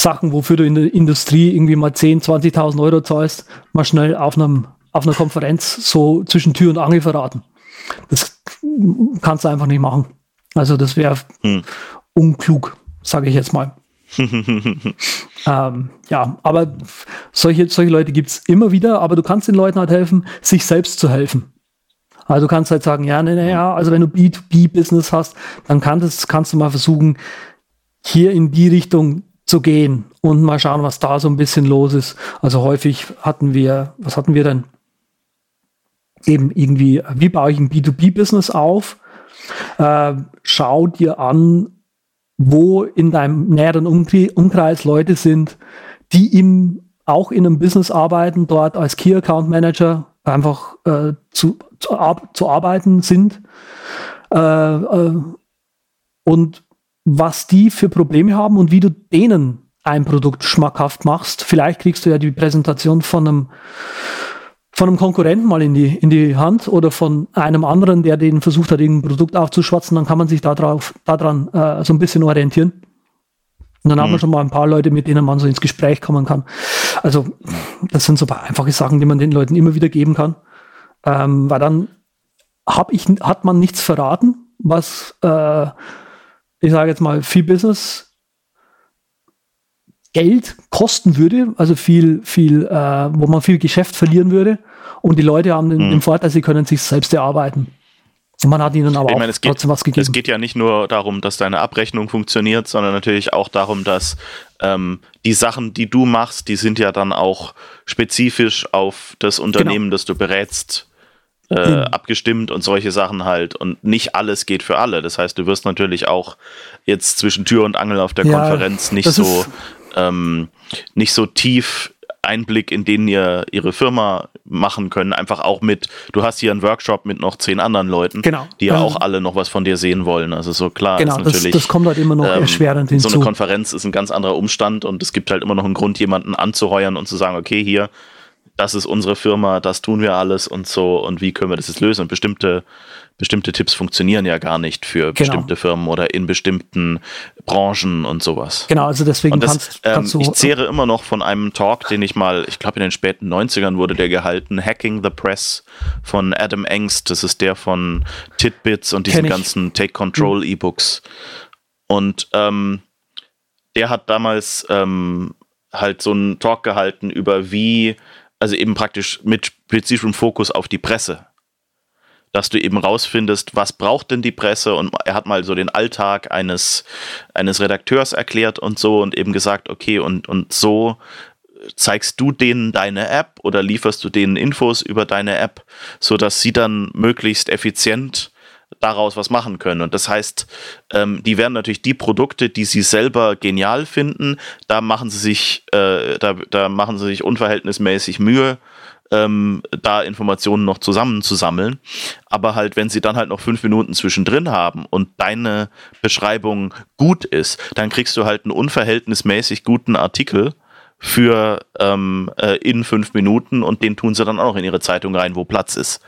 Sachen, wofür du in der Industrie irgendwie mal 10, 20.000 Euro zahlst, mal schnell auf einem auf einer Konferenz so zwischen Tür und Angel verraten. Das kannst du einfach nicht machen. Also das wäre hm. unklug sage ich jetzt mal. ähm, ja, aber solche, solche Leute gibt es immer wieder, aber du kannst den Leuten halt helfen, sich selbst zu helfen. Also du kannst halt sagen, ja, naja, ne, also wenn du B2B-Business hast, dann kann das, kannst du mal versuchen, hier in die Richtung zu gehen und mal schauen, was da so ein bisschen los ist. Also häufig hatten wir, was hatten wir denn? Eben irgendwie, wie baue ich ein B2B-Business auf? Äh, schau dir an, wo in deinem näheren Umkreis Leute sind, die im, auch in einem Business arbeiten, dort als Key Account Manager einfach äh, zu, zu, ar zu, arbeiten sind. Äh, äh, und was die für Probleme haben und wie du denen ein Produkt schmackhaft machst. Vielleicht kriegst du ja die Präsentation von einem von einem Konkurrenten mal in die, in die Hand oder von einem anderen, der den versucht hat, irgendein Produkt aufzuschwatzen, dann kann man sich da drauf, daran äh, so ein bisschen orientieren. Und dann mhm. haben wir schon mal ein paar Leute, mit denen man so ins Gespräch kommen kann. Also, das sind so einfache Sachen, die man den Leuten immer wieder geben kann. Ähm, weil dann hab ich, hat man nichts verraten, was, äh, ich sage jetzt mal, viel Business Geld kosten würde, also viel, viel, äh, wo man viel Geschäft verlieren würde. Und die Leute haben den, mhm. den Vorteil, sie können sich selbst erarbeiten. Und man hat ihnen aber ich meine, auch trotzdem was gegeben. Es geht ja nicht nur darum, dass deine Abrechnung funktioniert, sondern natürlich auch darum, dass ähm, die Sachen, die du machst, die sind ja dann auch spezifisch auf das Unternehmen, genau. das du berätst, äh, mhm. abgestimmt und solche Sachen halt. Und nicht alles geht für alle. Das heißt, du wirst natürlich auch jetzt zwischen Tür und Angel auf der ja, Konferenz nicht so ähm, nicht so tief Einblick in den ihr ihre Firma machen können. Einfach auch mit, du hast hier einen Workshop mit noch zehn anderen Leuten, genau. die ja auch alle noch was von dir sehen wollen. Also so klar genau, ist natürlich. Das, das kommt halt immer noch ähm, erschwerend hinzu. So eine Konferenz ist ein ganz anderer Umstand und es gibt halt immer noch einen Grund, jemanden anzuheuern und zu sagen, okay, hier, das ist unsere Firma, das tun wir alles und so und wie können wir das jetzt lösen? Und bestimmte bestimmte Tipps funktionieren ja gar nicht für genau. bestimmte Firmen oder in bestimmten Branchen und sowas. Genau, also deswegen und das, kannst, kannst ähm. Ich zehre immer noch von einem Talk, den ich mal, ich glaube in den späten 90ern wurde der gehalten, Hacking the Press von Adam Engst. Das ist der von Titbits und diesen ganzen Take Control mhm. E-Books. Und ähm, der hat damals ähm, halt so einen Talk gehalten über wie, also eben praktisch mit spezifischem Fokus auf die Presse. Dass du eben rausfindest, was braucht denn die Presse? Und er hat mal so den Alltag eines, eines Redakteurs erklärt und so und eben gesagt, okay, und, und so zeigst du denen deine App oder lieferst du denen Infos über deine App, sodass sie dann möglichst effizient daraus was machen können. Und das heißt, ähm, die werden natürlich die Produkte, die sie selber genial finden, da machen sie sich, äh, da, da machen sie sich unverhältnismäßig Mühe, ähm, da Informationen noch zusammenzusammeln. Aber halt, wenn sie dann halt noch fünf Minuten zwischendrin haben und deine Beschreibung gut ist, dann kriegst du halt einen unverhältnismäßig guten Artikel für ähm, äh, in fünf Minuten und den tun sie dann auch in ihre Zeitung rein, wo Platz ist.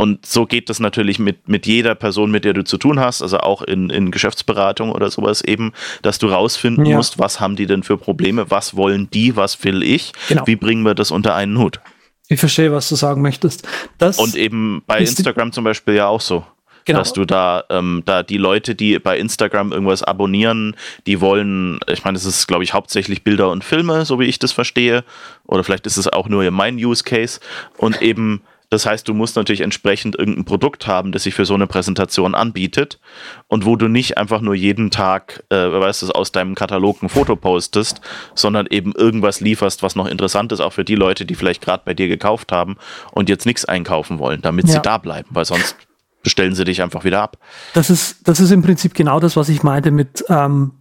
Und so geht das natürlich mit, mit jeder Person, mit der du zu tun hast, also auch in, in Geschäftsberatung oder sowas eben, dass du rausfinden ja. musst, was haben die denn für Probleme, was wollen die, was will ich, genau. wie bringen wir das unter einen Hut. Ich verstehe, was du sagen möchtest. Das und eben bei Instagram zum Beispiel ja auch so. Genau. Dass du da, ähm, da die Leute, die bei Instagram irgendwas abonnieren, die wollen, ich meine, es ist, glaube ich, hauptsächlich Bilder und Filme, so wie ich das verstehe. Oder vielleicht ist es auch nur mein Use Case. Und eben, das heißt, du musst natürlich entsprechend irgendein Produkt haben, das sich für so eine Präsentation anbietet und wo du nicht einfach nur jeden Tag, äh, weißt du, aus deinem Katalog ein Foto postest, sondern eben irgendwas lieferst, was noch interessant ist, auch für die Leute, die vielleicht gerade bei dir gekauft haben und jetzt nichts einkaufen wollen, damit ja. sie da bleiben, weil sonst bestellen sie dich einfach wieder ab. Das ist, das ist im Prinzip genau das, was ich meinte mit, ähm,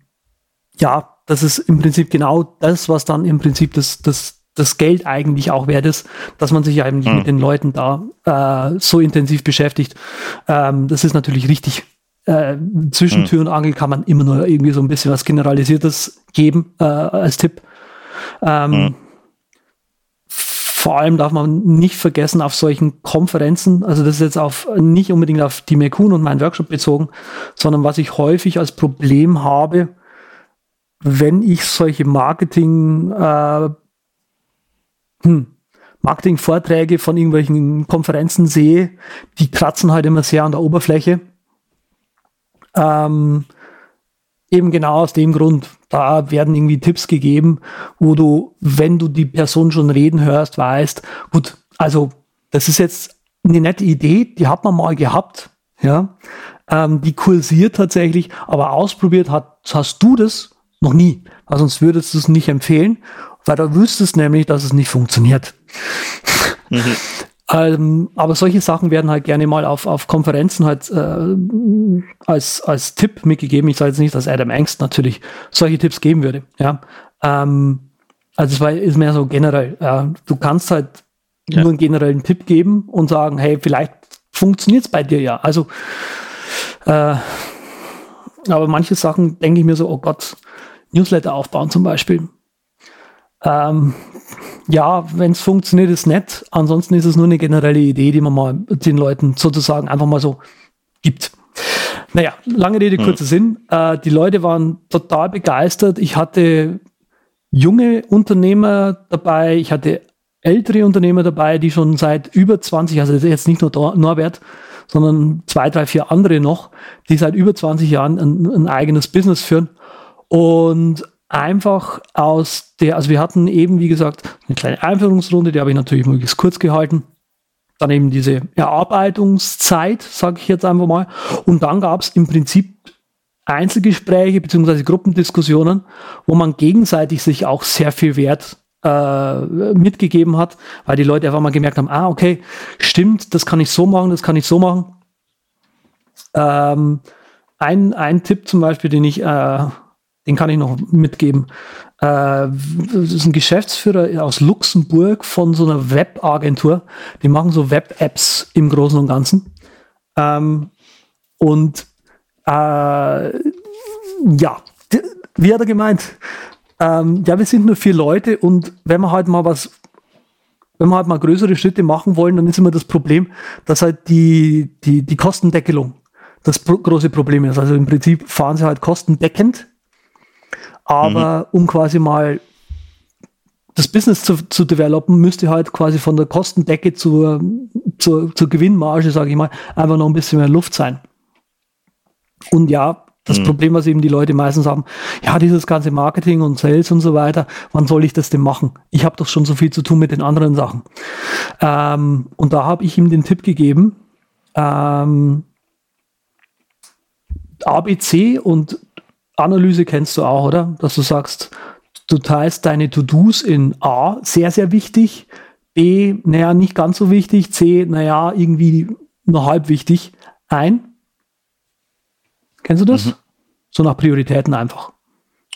ja, das ist im Prinzip genau das, was dann im Prinzip das, das, das Geld eigentlich auch wert ist, dass man sich eigentlich mhm. mit den Leuten da äh, so intensiv beschäftigt. Ähm, das ist natürlich richtig. Äh, zwischen mhm. Tür und Angel kann man immer nur irgendwie so ein bisschen was Generalisiertes geben äh, als Tipp. Ähm, mhm vor allem darf man nicht vergessen auf solchen Konferenzen, also das ist jetzt auf nicht unbedingt auf die Mekun und meinen Workshop bezogen, sondern was ich häufig als Problem habe, wenn ich solche Marketing, äh, hm, Marketing-Vorträge von irgendwelchen Konferenzen sehe, die kratzen halt immer sehr an der Oberfläche. Ähm, eben genau aus dem Grund, da werden irgendwie Tipps gegeben, wo du, wenn du die Person schon reden hörst, weißt, gut, also das ist jetzt eine nette Idee, die hat man mal gehabt, ja, ähm, die kursiert tatsächlich, aber ausprobiert hat, hast du das noch nie, weil sonst würdest du es nicht empfehlen, weil da wüsstest nämlich, dass es nicht funktioniert. Mhm. Ähm, aber solche Sachen werden halt gerne mal auf, auf Konferenzen halt äh, als, als Tipp mitgegeben. Ich sage jetzt nicht, dass Adam Angst natürlich solche Tipps geben würde. Ja. Ähm, also es war, ist mehr so generell. Ja. Du kannst halt ja. nur einen generellen Tipp geben und sagen, hey, vielleicht funktioniert es bei dir ja. Also äh, aber manche Sachen denke ich mir so, oh Gott, Newsletter aufbauen zum Beispiel. Ähm, ja, wenn es funktioniert, ist nett. Ansonsten ist es nur eine generelle Idee, die man mal den Leuten sozusagen einfach mal so gibt. Naja, lange Rede, hm. kurzer hm. Sinn. Äh, die Leute waren total begeistert. Ich hatte junge Unternehmer dabei, ich hatte ältere Unternehmer dabei, die schon seit über 20, also jetzt nicht nur Norbert, sondern zwei, drei, vier andere noch, die seit über 20 Jahren ein, ein eigenes Business führen. Und einfach aus der, also wir hatten eben, wie gesagt, eine kleine Einführungsrunde, die habe ich natürlich möglichst kurz gehalten. Dann eben diese Erarbeitungszeit, sage ich jetzt einfach mal. Und dann gab es im Prinzip Einzelgespräche beziehungsweise Gruppendiskussionen, wo man gegenseitig sich auch sehr viel Wert äh, mitgegeben hat, weil die Leute einfach mal gemerkt haben, ah, okay, stimmt, das kann ich so machen, das kann ich so machen. Ähm, ein, ein Tipp zum Beispiel, den ich äh, den kann ich noch mitgeben. Äh, das ist ein Geschäftsführer aus Luxemburg von so einer Webagentur. Die machen so Web-Apps im Großen und Ganzen. Ähm, und äh, ja, wie hat er gemeint? Ähm, ja, wir sind nur vier Leute und wenn wir halt mal was, wenn wir halt mal größere Schritte machen wollen, dann ist immer das Problem, dass halt die, die, die Kostendeckelung das große Problem ist. Also im Prinzip fahren sie halt kostendeckend aber mhm. um quasi mal das Business zu, zu developen, müsste halt quasi von der Kostendecke zur, zur, zur Gewinnmarge, sage ich mal, einfach noch ein bisschen mehr Luft sein. Und ja, das mhm. Problem, was eben die Leute meistens haben, ja, dieses ganze Marketing und Sales und so weiter, wann soll ich das denn machen? Ich habe doch schon so viel zu tun mit den anderen Sachen. Ähm, und da habe ich ihm den Tipp gegeben, ähm, ABC und Analyse kennst du auch, oder? Dass du sagst, du teilst deine To-Dos in A, sehr, sehr wichtig, B, naja, nicht ganz so wichtig, C, naja, irgendwie nur halb wichtig, ein. Kennst du das? Mhm. So nach Prioritäten einfach.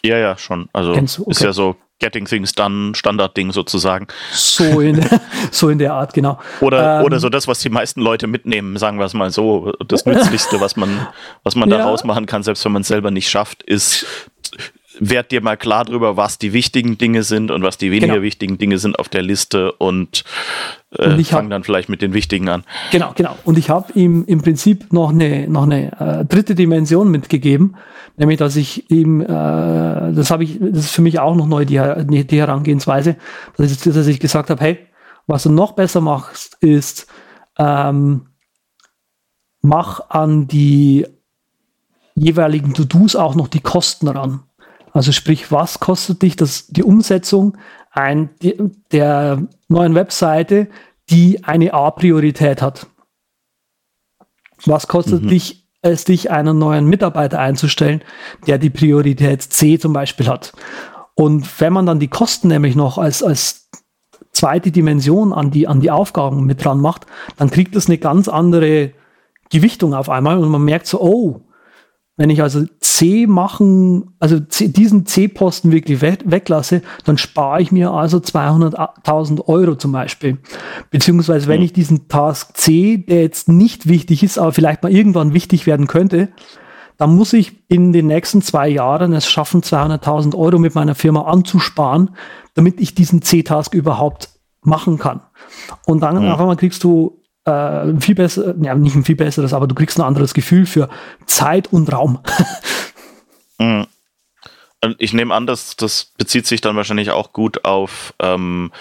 Ja, ja, schon. Also okay. ist ja so Getting Things Done, Standardding sozusagen. So in, so in der Art, genau. Oder, ähm, oder so das, was die meisten Leute mitnehmen, sagen wir es mal so. Das Nützlichste, was man, was man ja. daraus machen kann, selbst wenn man es selber nicht schafft, ist werd dir mal klar darüber, was die wichtigen Dinge sind und was die weniger genau. wichtigen Dinge sind auf der Liste und, äh, und fang dann vielleicht mit den wichtigen an. Genau, genau. Und ich habe ihm im Prinzip noch eine, noch eine äh, dritte Dimension mitgegeben, nämlich dass ich ihm, äh, das habe ich, das ist für mich auch noch neu, die, die Herangehensweise, dass ich, dass ich gesagt habe, hey, was du noch besser machst, ist, ähm, mach an die jeweiligen To-Dos auch noch die Kosten ran. Also sprich, was kostet dich das, die Umsetzung ein, die, der neuen Webseite, die eine A-Priorität hat? Was kostet mhm. dich, es dich einen neuen Mitarbeiter einzustellen, der die Priorität C zum Beispiel hat? Und wenn man dann die Kosten nämlich noch als, als zweite Dimension an die, an die Aufgaben mit dran macht, dann kriegt das eine ganz andere Gewichtung auf einmal und man merkt so, oh, wenn ich also C machen, also C, diesen C-Posten wirklich we weglasse, dann spare ich mir also 200.000 Euro zum Beispiel. Beziehungsweise wenn ich diesen Task C, der jetzt nicht wichtig ist, aber vielleicht mal irgendwann wichtig werden könnte, dann muss ich in den nächsten zwei Jahren es schaffen, 200.000 Euro mit meiner Firma anzusparen, damit ich diesen C-Task überhaupt machen kann. Und dann mhm. auf einmal kriegst du äh, viel besser, ja, nicht ein viel besseres, aber du kriegst ein anderes Gefühl für Zeit und Raum. mhm. Ich nehme an, dass das bezieht sich dann wahrscheinlich auch gut auf ähm,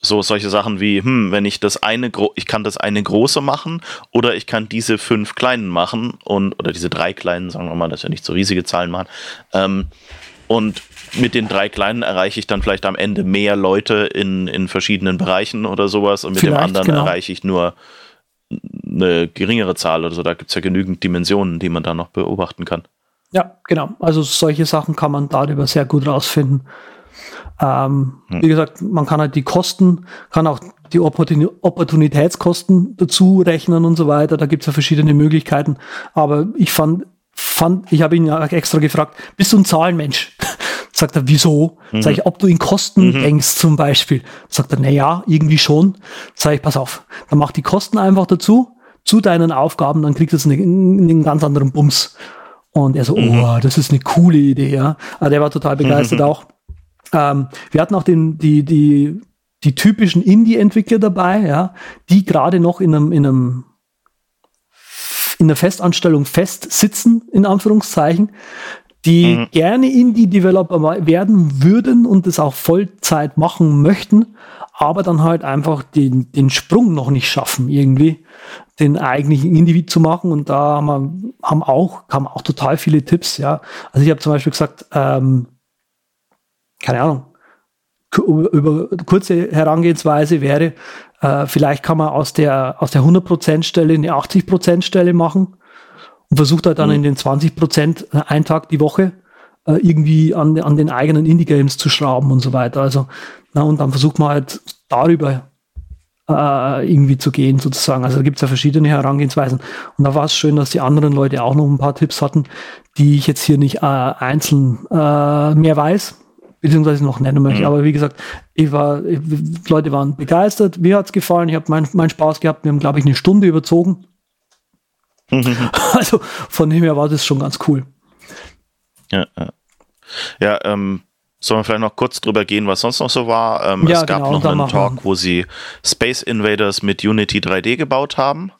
so solche Sachen wie, hm, wenn ich das eine, ich kann das eine große machen oder ich kann diese fünf kleinen machen und oder diese drei kleinen, sagen wir mal, dass wir nicht so riesige Zahlen machen. Ähm, und mit den drei kleinen erreiche ich dann vielleicht am Ende mehr Leute in, in verschiedenen Bereichen oder sowas und mit vielleicht, dem anderen genau. erreiche ich nur eine geringere Zahl oder so. Da gibt es ja genügend Dimensionen, die man da noch beobachten kann. Ja, genau. Also solche Sachen kann man darüber sehr gut rausfinden. Ähm, hm. Wie gesagt, man kann halt die Kosten, kann auch die Opportun Opportunitätskosten dazu rechnen und so weiter. Da gibt es ja verschiedene Möglichkeiten. Aber ich fand, fand ich habe ihn ja extra gefragt, bist du ein Zahlenmensch? Sagt er, wieso? Mhm. Sag ich, ob du in Kosten mhm. denkst zum Beispiel. Sagt er, na ja, irgendwie schon. Sag ich, pass auf, dann mach die Kosten einfach dazu, zu deinen Aufgaben, dann kriegst du einen, einen ganz anderen Bums. Und er so, mhm. oh, das ist eine coole Idee, ja. Aber der war total begeistert mhm. auch. Ähm, wir hatten auch den, die, die, die typischen Indie-Entwickler dabei, ja, die gerade noch in einem, in einem in der Festanstellung fest sitzen, in Anführungszeichen, die mhm. gerne Indie-Developer werden würden und es auch Vollzeit machen möchten, aber dann halt einfach den, den Sprung noch nicht schaffen, irgendwie den eigentlichen Indie zu machen. Und da haben, wir, haben auch, kamen auch total viele Tipps, ja. Also ich habe zum Beispiel gesagt, ähm, keine Ahnung, über kurze Herangehensweise wäre, äh, vielleicht kann man aus der, aus der 100%-Stelle eine 80%-Stelle machen und versucht halt dann mhm. in den 20 Prozent äh, einen Tag die Woche äh, irgendwie an, an den eigenen Indie-Games zu schrauben und so weiter. Also, na, und dann versucht man halt darüber äh, irgendwie zu gehen, sozusagen. Also da gibt es ja verschiedene Herangehensweisen. Und da war es schön, dass die anderen Leute auch noch ein paar Tipps hatten, die ich jetzt hier nicht äh, einzeln äh, mehr weiß, beziehungsweise noch nennen möchte. Mhm. Aber wie gesagt, ich war, ich, Leute waren begeistert, mir hat es gefallen, ich habe meinen mein Spaß gehabt, wir haben, glaube ich, eine Stunde überzogen. Also von dem her war das schon ganz cool. Ja, ja. ja ähm, Sollen wir vielleicht noch kurz drüber gehen, was sonst noch so war? Ähm, ja, es gab genau, noch einen Talk, wo sie Space Invaders mit Unity 3D gebaut haben.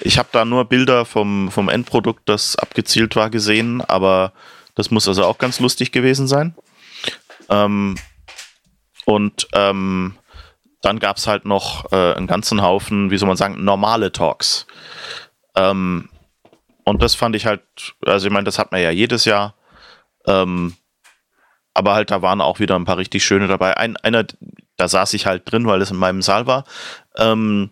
Ich habe da nur Bilder vom, vom Endprodukt, das abgezielt war, gesehen, aber das muss also auch ganz lustig gewesen sein. Ähm, und ähm, dann gab es halt noch äh, einen ganzen Haufen, wie soll man sagen, normale Talks. Ähm, und das fand ich halt, also ich meine, das hat man ja jedes Jahr. Ähm, aber halt, da waren auch wieder ein paar richtig schöne dabei. Ein, einer, da saß ich halt drin, weil es in meinem Saal war, ähm,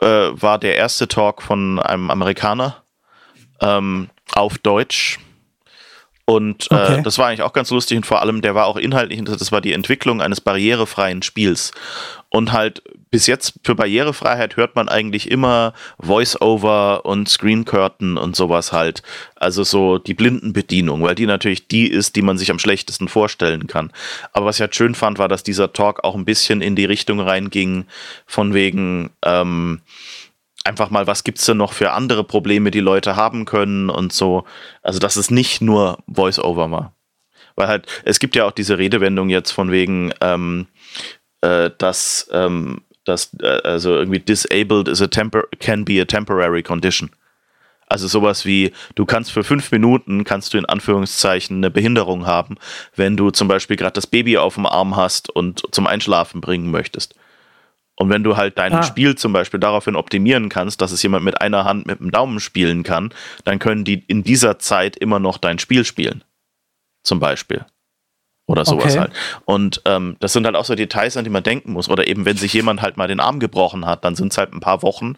äh, war der erste Talk von einem Amerikaner ähm, auf Deutsch. Und äh, okay. das war eigentlich auch ganz lustig und vor allem, der war auch inhaltlich, das war die Entwicklung eines barrierefreien Spiels. Und halt bis jetzt für Barrierefreiheit hört man eigentlich immer Voice-Over und Screen Curtain und sowas halt. Also so die Blindenbedienung, weil die natürlich die ist, die man sich am schlechtesten vorstellen kann. Aber was ich halt schön fand, war, dass dieser Talk auch ein bisschen in die Richtung reinging, von wegen, ähm, einfach mal, was gibt es denn noch für andere Probleme, die Leute haben können und so. Also, dass es nicht nur Voice-Over war. Weil halt, es gibt ja auch diese Redewendung jetzt von wegen, ähm, äh, dass, ähm, dass äh, also irgendwie disabled is a tempor can be a temporary condition. Also sowas wie, du kannst für fünf Minuten, kannst du in Anführungszeichen eine Behinderung haben, wenn du zum Beispiel gerade das Baby auf dem Arm hast und zum Einschlafen bringen möchtest. Und wenn du halt dein Ah. Spiel zum Beispiel daraufhin optimieren kannst, dass es jemand mit einer Hand mit dem Daumen spielen kann, dann können die in dieser Zeit immer noch dein Spiel spielen. Zum Beispiel. Oder sowas Okay. halt. Und ähm, das sind halt auch so Details, an die man denken muss. Oder eben, wenn sich jemand halt mal den Arm gebrochen hat, dann sind es halt ein paar Wochen,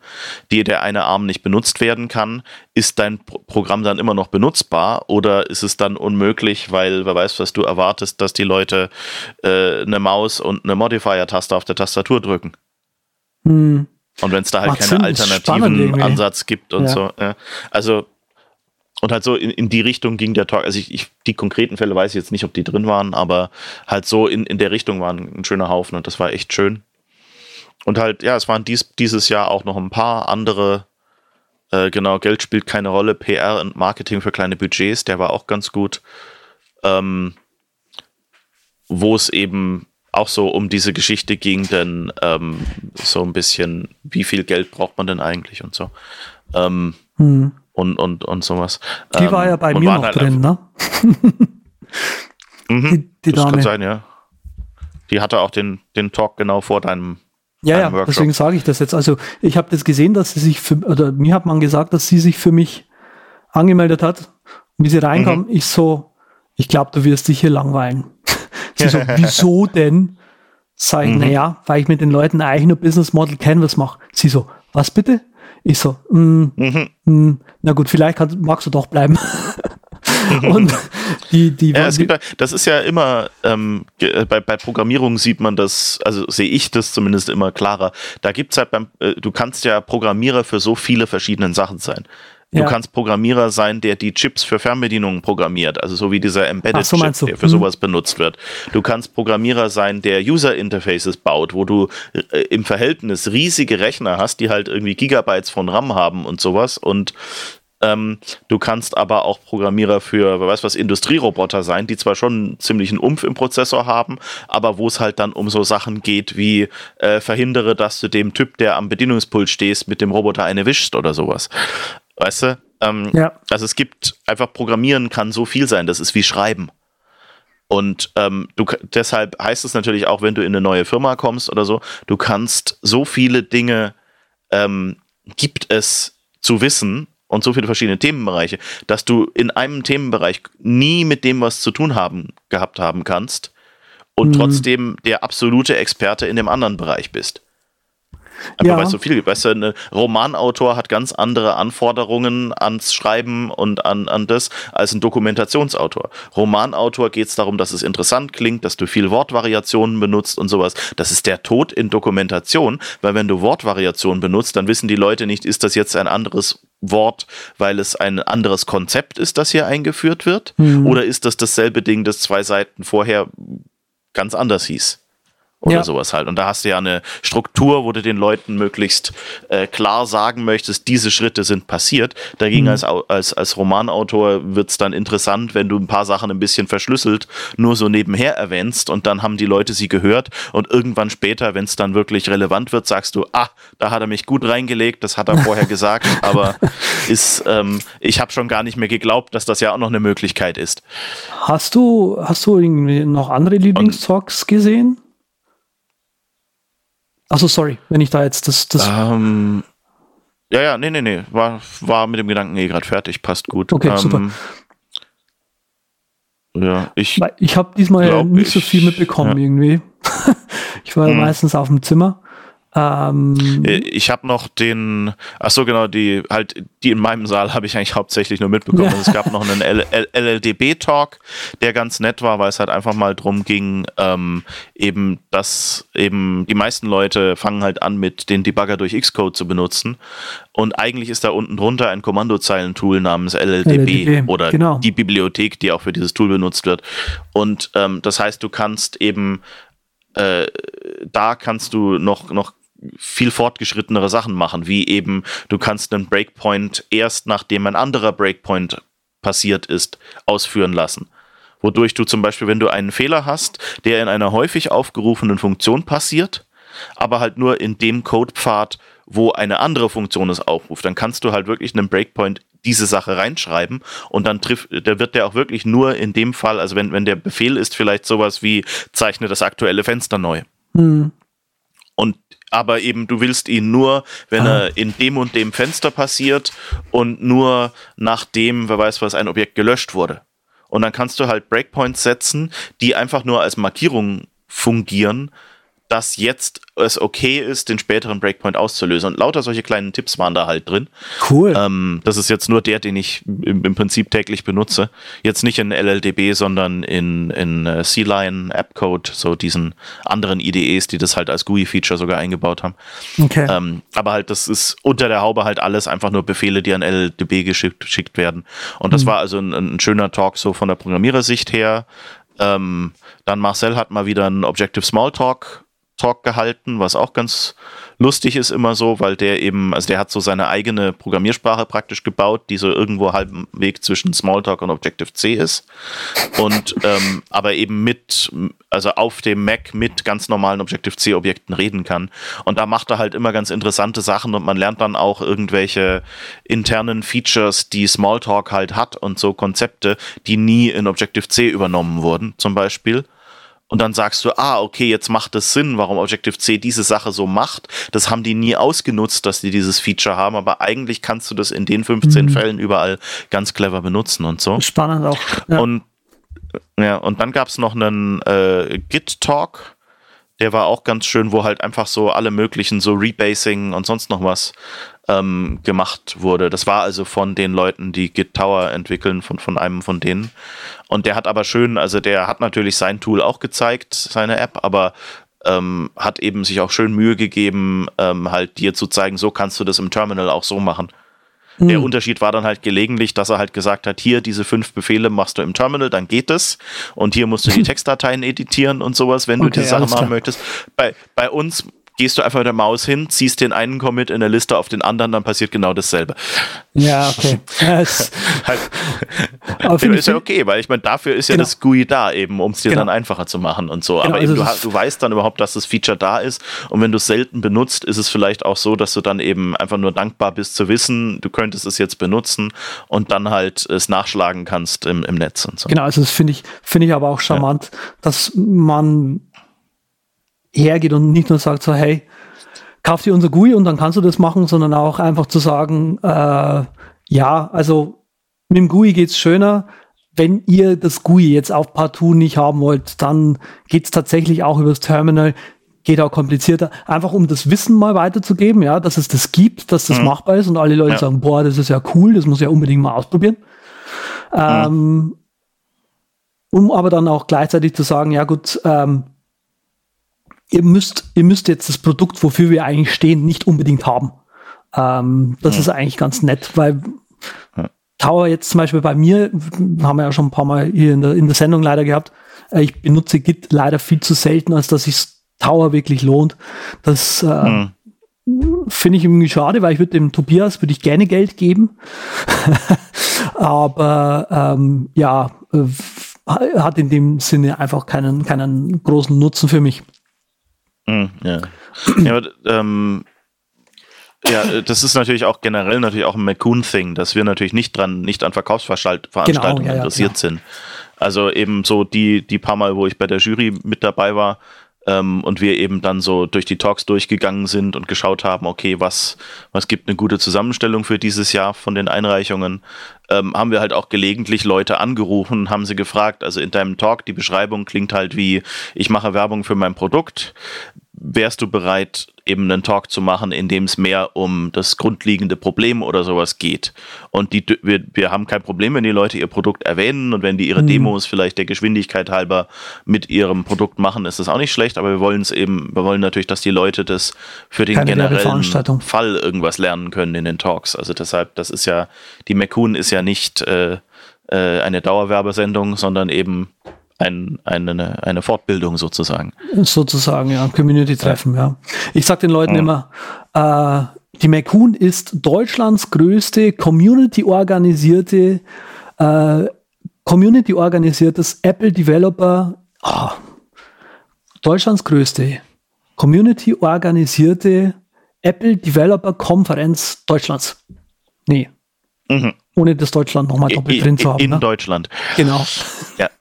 die der eine Arm nicht benutzt werden kann. Ist dein Pro Programm dann immer noch benutzbar oder ist es dann unmöglich, weil wer weiß, was du erwartest, dass die Leute äh, eine Maus und eine Modifier-Taste auf der Tastatur drücken? Hm. Und wenn es da halt ist spannend alternativen. Ansatz gibt und Ja. so. Ja. Also, und halt so in, in die Richtung ging der Talk. Also ich, ich, die konkreten Fälle weiß ich jetzt nicht, ob die drin waren, aber halt so in, in der Richtung waren ein schöner Haufen und das war echt schön. Und halt, ja, es waren dies, dieses Jahr auch noch ein paar andere, äh, genau, Geld spielt keine Rolle, PR und Marketing für kleine Budgets, der war auch ganz gut. Ähm, wo es eben auch so um diese Geschichte ging, denn ähm, so ein bisschen, wie viel Geld braucht man denn eigentlich und so. Ähm, Hm. Und, und, und sowas. Die Ähm, war ja bei mir noch halt drin, ne? Mhm, Die, die das kann Dame. sein, ja. Die hatte auch den, den Talk genau vor deinem. Ja, ja, Workshop. deswegen sage ich das jetzt. Also ich habe das gesehen, dass sie sich für, oder mir hat man gesagt, dass sie sich für mich angemeldet hat. Und wie sie reinkam, Mhm. ich so, ich glaube, du wirst dich hier langweilen. sie so, wieso denn? Sag ich, Mhm. naja, weil ich mit den Leuten eigentlich nur Business Model Canvas mache. Sie so, was bitte? Ich so, mm, Mhm. mm, na gut, vielleicht kann, magst du doch bleiben. Und die, die, Ja, es die gibt, ja- das ist ja immer, ähm, äh, bei, bei Programmierung sieht man das, also sehe ich das zumindest immer klarer. Da gibt es halt beim, äh, du kannst ja Programmierer für so viele verschiedene Sachen sein. Du Ja. kannst Programmierer sein, der die Chips für Fernbedienungen programmiert, also so wie dieser Embedded so Chip, der für Mhm. sowas benutzt wird. Du kannst Programmierer sein, der User Interfaces baut, wo du äh, im Verhältnis riesige Rechner hast, die halt irgendwie Gigabytes von RAM haben und sowas und ähm, du kannst aber auch Programmierer für, wer weiß was, Industrieroboter sein, die zwar schon einen ziemlichen Umf im Prozessor haben, aber wo es halt dann um so Sachen geht wie äh, verhindere, dass du dem Typ, der am Bedienungspult stehst, mit dem Roboter eine wischst oder sowas. Weißt du? Ähm, Ja. Also es gibt einfach Programmieren kann so viel sein, das ist wie Schreiben. Und ähm, du, deshalb heißt es natürlich auch, wenn du in eine neue Firma kommst oder so, du kannst so viele Dinge ähm, gibt es zu wissen und so viele verschiedene Themenbereiche, dass du in einem Themenbereich nie mit dem was zu tun haben gehabt haben kannst und Mhm. trotzdem der absolute Experte in dem anderen Bereich bist. Einfach Ja. weil es so viel gibt. Weißt du, ein Romanautor hat ganz andere Anforderungen ans Schreiben und an, an das als ein Dokumentationsautor. Romanautor geht es darum, dass es interessant klingt, dass du viel Wortvariationen benutzt und sowas. Das ist der Tod in Dokumentation, weil wenn du Wortvariationen benutzt, dann wissen die Leute nicht, ist das jetzt ein anderes Wort, weil es ein anderes Konzept ist, das hier eingeführt wird? Oder ist das dasselbe Ding, das zwei Seiten vorher ganz anders hieß? Oder Ja. sowas halt. Und da hast du ja eine Struktur, wo du den Leuten möglichst äh, klar sagen möchtest, diese Schritte sind passiert. Dagegen als, Au- als, als Romanautor wird es dann interessant, wenn du ein paar Sachen ein bisschen verschlüsselt nur so nebenher erwähnst und dann haben die Leute sie gehört und irgendwann später, wenn es dann wirklich relevant wird, sagst du, ah, da hat er mich gut reingelegt, das hat er vorher gesagt, aber ist, ähm, ich habe schon gar nicht mehr geglaubt, dass das ja auch noch eine Möglichkeit ist. Hast du, hast du irgendwie noch andere Lieblingstalks gesehen? Achso, sorry, wenn ich da jetzt das, das Ähm, ja, ja, nee, nee, nee. War, war mit dem Gedanken eh gerade fertig, passt gut. Okay, ähm, super. Ja, ich. Ich habe diesmal Glaub nicht so viel mitbekommen ja. irgendwie. ich war ja Hm. meistens auf dem Zimmer. Ähm, äh, Ich habe noch den, ach so genau, die halt die in meinem Saal habe ich eigentlich hauptsächlich nur mitbekommen. Ja. Also es gab noch einen L L LLDB Talk, der ganz nett war, weil es halt einfach mal drum ging, ähm, eben dass eben die meisten Leute fangen halt an mit den Debugger durch Xcode zu benutzen und eigentlich ist da unten drunter ein Kommandozeilentool namens LLDB, LLDB, oder genau. die Bibliothek, die auch für dieses Tool benutzt wird. Und ähm, das heißt, du kannst eben äh, da kannst du noch, noch viel fortgeschrittenere Sachen machen, wie eben du kannst einen Breakpoint erst nachdem ein anderer Breakpoint passiert ist, ausführen lassen. Wodurch du zum Beispiel, wenn du einen Fehler hast, der in einer häufig aufgerufenen Funktion passiert, aber halt nur in dem Codepfad, wo eine andere Funktion es aufruft, dann kannst du halt wirklich einen Breakpoint diese Sache reinschreiben und dann trifft, da wird der auch wirklich nur in dem Fall, also wenn, wenn der Befehl ist vielleicht sowas wie zeichne das aktuelle Fenster neu. hm, und aber eben du willst ihn nur, wenn ah. er in dem und dem Fenster passiert und nur nachdem, wer weiß was, ein Objekt gelöscht wurde. Und dann kannst du halt Breakpoints setzen, die einfach nur als Markierung fungieren, dass jetzt es okay ist, den späteren Breakpoint auszulösen. Und lauter solche kleinen Tipps waren da halt drin. Cool. Ähm, das ist jetzt nur der, den ich im, im, Prinzip täglich benutze. Jetzt nicht in LLDB, sondern in, in uh, C-Line, AppCode, so diesen anderen IDEs, die das halt als GUI-Feature sogar eingebaut haben. Okay. Ähm, aber halt, das ist unter der Haube halt alles einfach nur Befehle, die an LLDB geschickt, geschickt werden. Und das mhm. war also ein, ein schöner Talk so von der Programmierersicht her. Ähm, dann Marcel hat mal wieder ein Objective Smalltalk Talk gehalten, was auch ganz lustig ist immer so, weil der eben, also der hat so seine eigene Programmiersprache praktisch gebaut, die so irgendwo halben Weg zwischen Smalltalk und Objective-C ist. Und ähm, aber eben mit, also auf dem Mac mit ganz normalen Objective-C-Objekten reden kann. Und da macht er halt immer ganz interessante Sachen und man lernt dann auch irgendwelche internen Features, die Smalltalk halt hat und so Konzepte, die nie in Objective-C übernommen wurden, zum Beispiel und dann sagst du, ah, okay, jetzt macht es Sinn, warum Objective-C diese Sache so macht. Das haben die nie ausgenutzt, dass die dieses Feature haben, aber eigentlich kannst du das in den 15 mhm. Fällen überall ganz clever benutzen und so. Spannend auch. Ja. Und ja, und dann gab es noch einen äh, Git-Talk, der war auch ganz schön, wo halt einfach so alle möglichen, so Rebasing und sonst noch was ähm, gemacht wurde. Das war also von den Leuten, die Git Tower entwickeln, von, von einem von denen. Und der hat aber schön, also der hat natürlich sein Tool auch gezeigt, seine App, aber ähm, hat eben sich auch schön Mühe gegeben, ähm, halt dir zu zeigen, so kannst du das im Terminal auch so machen. Mhm. Der Unterschied war dann halt gelegentlich, dass er halt gesagt hat, hier diese fünf Befehle machst du im Terminal, dann geht es. Und hier musst du die Textdateien editieren und sowas, wenn okay, du die Sachen machen möchtest. Bei, bei uns gehst du einfach mit der Maus hin, ziehst den einen Commit in der Liste auf den anderen, dann passiert genau dasselbe. Ja, okay. halt, ist ja okay, weil ich meine, dafür ist ja genau. das GUI da, eben, um es dir genau. dann einfacher zu machen und so. Genau, Aber eben, du, du weißt dann überhaupt, dass das Feature da ist. Und wenn du es selten benutzt, ist es vielleicht auch so, dass du dann eben einfach nur dankbar bist zu wissen, du könntest es jetzt benutzen und dann halt es nachschlagen kannst im, im Netz und so. Genau, also das finde ich, finde ich aber auch charmant, ja. dass man hergeht und nicht nur sagt so, hey, kauf dir unser GUI und dann kannst du das machen, sondern auch einfach zu sagen, äh, ja, also mit dem GUI geht's schöner. Wenn ihr das GUI jetzt auf Partout nicht haben wollt, dann geht's tatsächlich auch übers Terminal. Geht auch komplizierter. Einfach um das Wissen mal weiterzugeben, ja, dass es das gibt, dass das mhm. machbar ist und alle Leute ja. sagen, boah, das ist ja cool, das muss ich ja unbedingt mal ausprobieren. Mhm. Ähm, um aber dann auch gleichzeitig zu sagen, ja gut, ähm, ihr müsst, ihr müsst jetzt das Produkt, wofür wir eigentlich stehen, nicht unbedingt haben. Ähm, das ja. ist eigentlich ganz nett, weil ja. Tower jetzt zum Beispiel bei mir, haben wir ja schon ein paar Mal hier in der, in der Sendung leider gehabt, äh, ich benutze Git leider viel zu selten, als dass sich Tower wirklich lohnt. Das äh, ja. finde ich irgendwie schade, weil ich würde dem Tobias würde ich gerne Geld geben. Aber ähm, ja, äh, hat in dem Sinne einfach keinen, keinen großen Nutzen für mich. Mhm, ja. ja, aber, ähm, ja, das ist natürlich auch generell natürlich auch ein McCoon-Thing, dass wir natürlich nicht dran, nicht an Verkaufsveranstaltungen genau, ja, interessiert ja, sind. Also eben so die, die paar Mal, wo ich bei der Jury mit dabei war, ähm, und wir eben dann so durch die Talks durchgegangen sind und geschaut haben, okay, was, was gibt eine gute Zusammenstellung für dieses Jahr von den Einreichungen, ähm, haben wir halt auch gelegentlich Leute angerufen, haben sie gefragt, also in deinem Talk, die Beschreibung klingt halt wie, ich mache Werbung für mein Produkt wärst du bereit, eben einen Talk zu machen, in dem es mehr um das grundlegende Problem oder sowas geht? Und die, wir, wir haben kein Problem, wenn die Leute ihr Produkt erwähnen und wenn die ihre mhm. Demos vielleicht der Geschwindigkeit halber mit ihrem Produkt machen, ist das auch nicht schlecht, aber wir wollen es eben, wir wollen natürlich, dass die Leute das für den Keine generellen Fall irgendwas lernen können in den Talks. Also deshalb, das ist ja, die McCoon ist ja nicht äh, äh, eine Dauerwerbesendung, sondern eben ein, eine, eine Fortbildung sozusagen. Sozusagen, ja, Community-Treffen, ja. Ich sag den Leuten ja. immer, äh, die McCoon ist Deutschlands größte Community-organisierte, äh, Community-organisiertes Apple-Developer, oh, Deutschlands größte Community-organisierte Apple-Developer-Konferenz Deutschlands. Nee. Mhm. Ohne das Deutschland nochmal doppelt drin zu haben. In ne? Deutschland. Genau. Ja.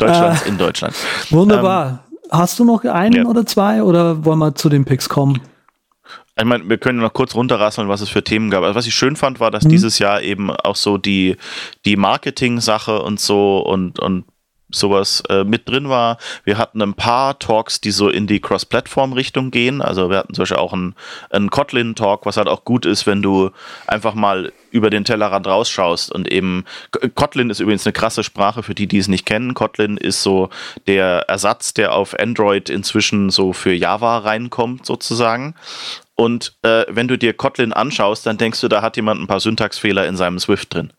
Deutschlands äh, in Deutschland. Wunderbar. hast du noch einen ja. oder zwei oder wollen wir zu den Picks kommen? Ich meine, wir können noch kurz runterrasseln, was es für Themen gab. Also was ich schön fand, war, dass mhm. dieses Jahr eben auch so die, die Marketing-Sache und so und, und sowas äh, mit drin war. Wir hatten ein paar Talks, die so in die Cross-Plattform-Richtung gehen. Also wir hatten zum Beispiel auch einen, Kotlin-Talk, was halt auch gut ist, wenn du einfach mal über den Tellerrand rausschaust und eben Kotlin ist übrigens eine krasse Sprache für die, die es nicht kennen. Kotlin ist so der Ersatz, der auf Android inzwischen so für Java reinkommt sozusagen. Und äh, wenn du dir Kotlin anschaust, dann denkst du, da hat jemand ein paar Syntaxfehler in seinem Swift drin.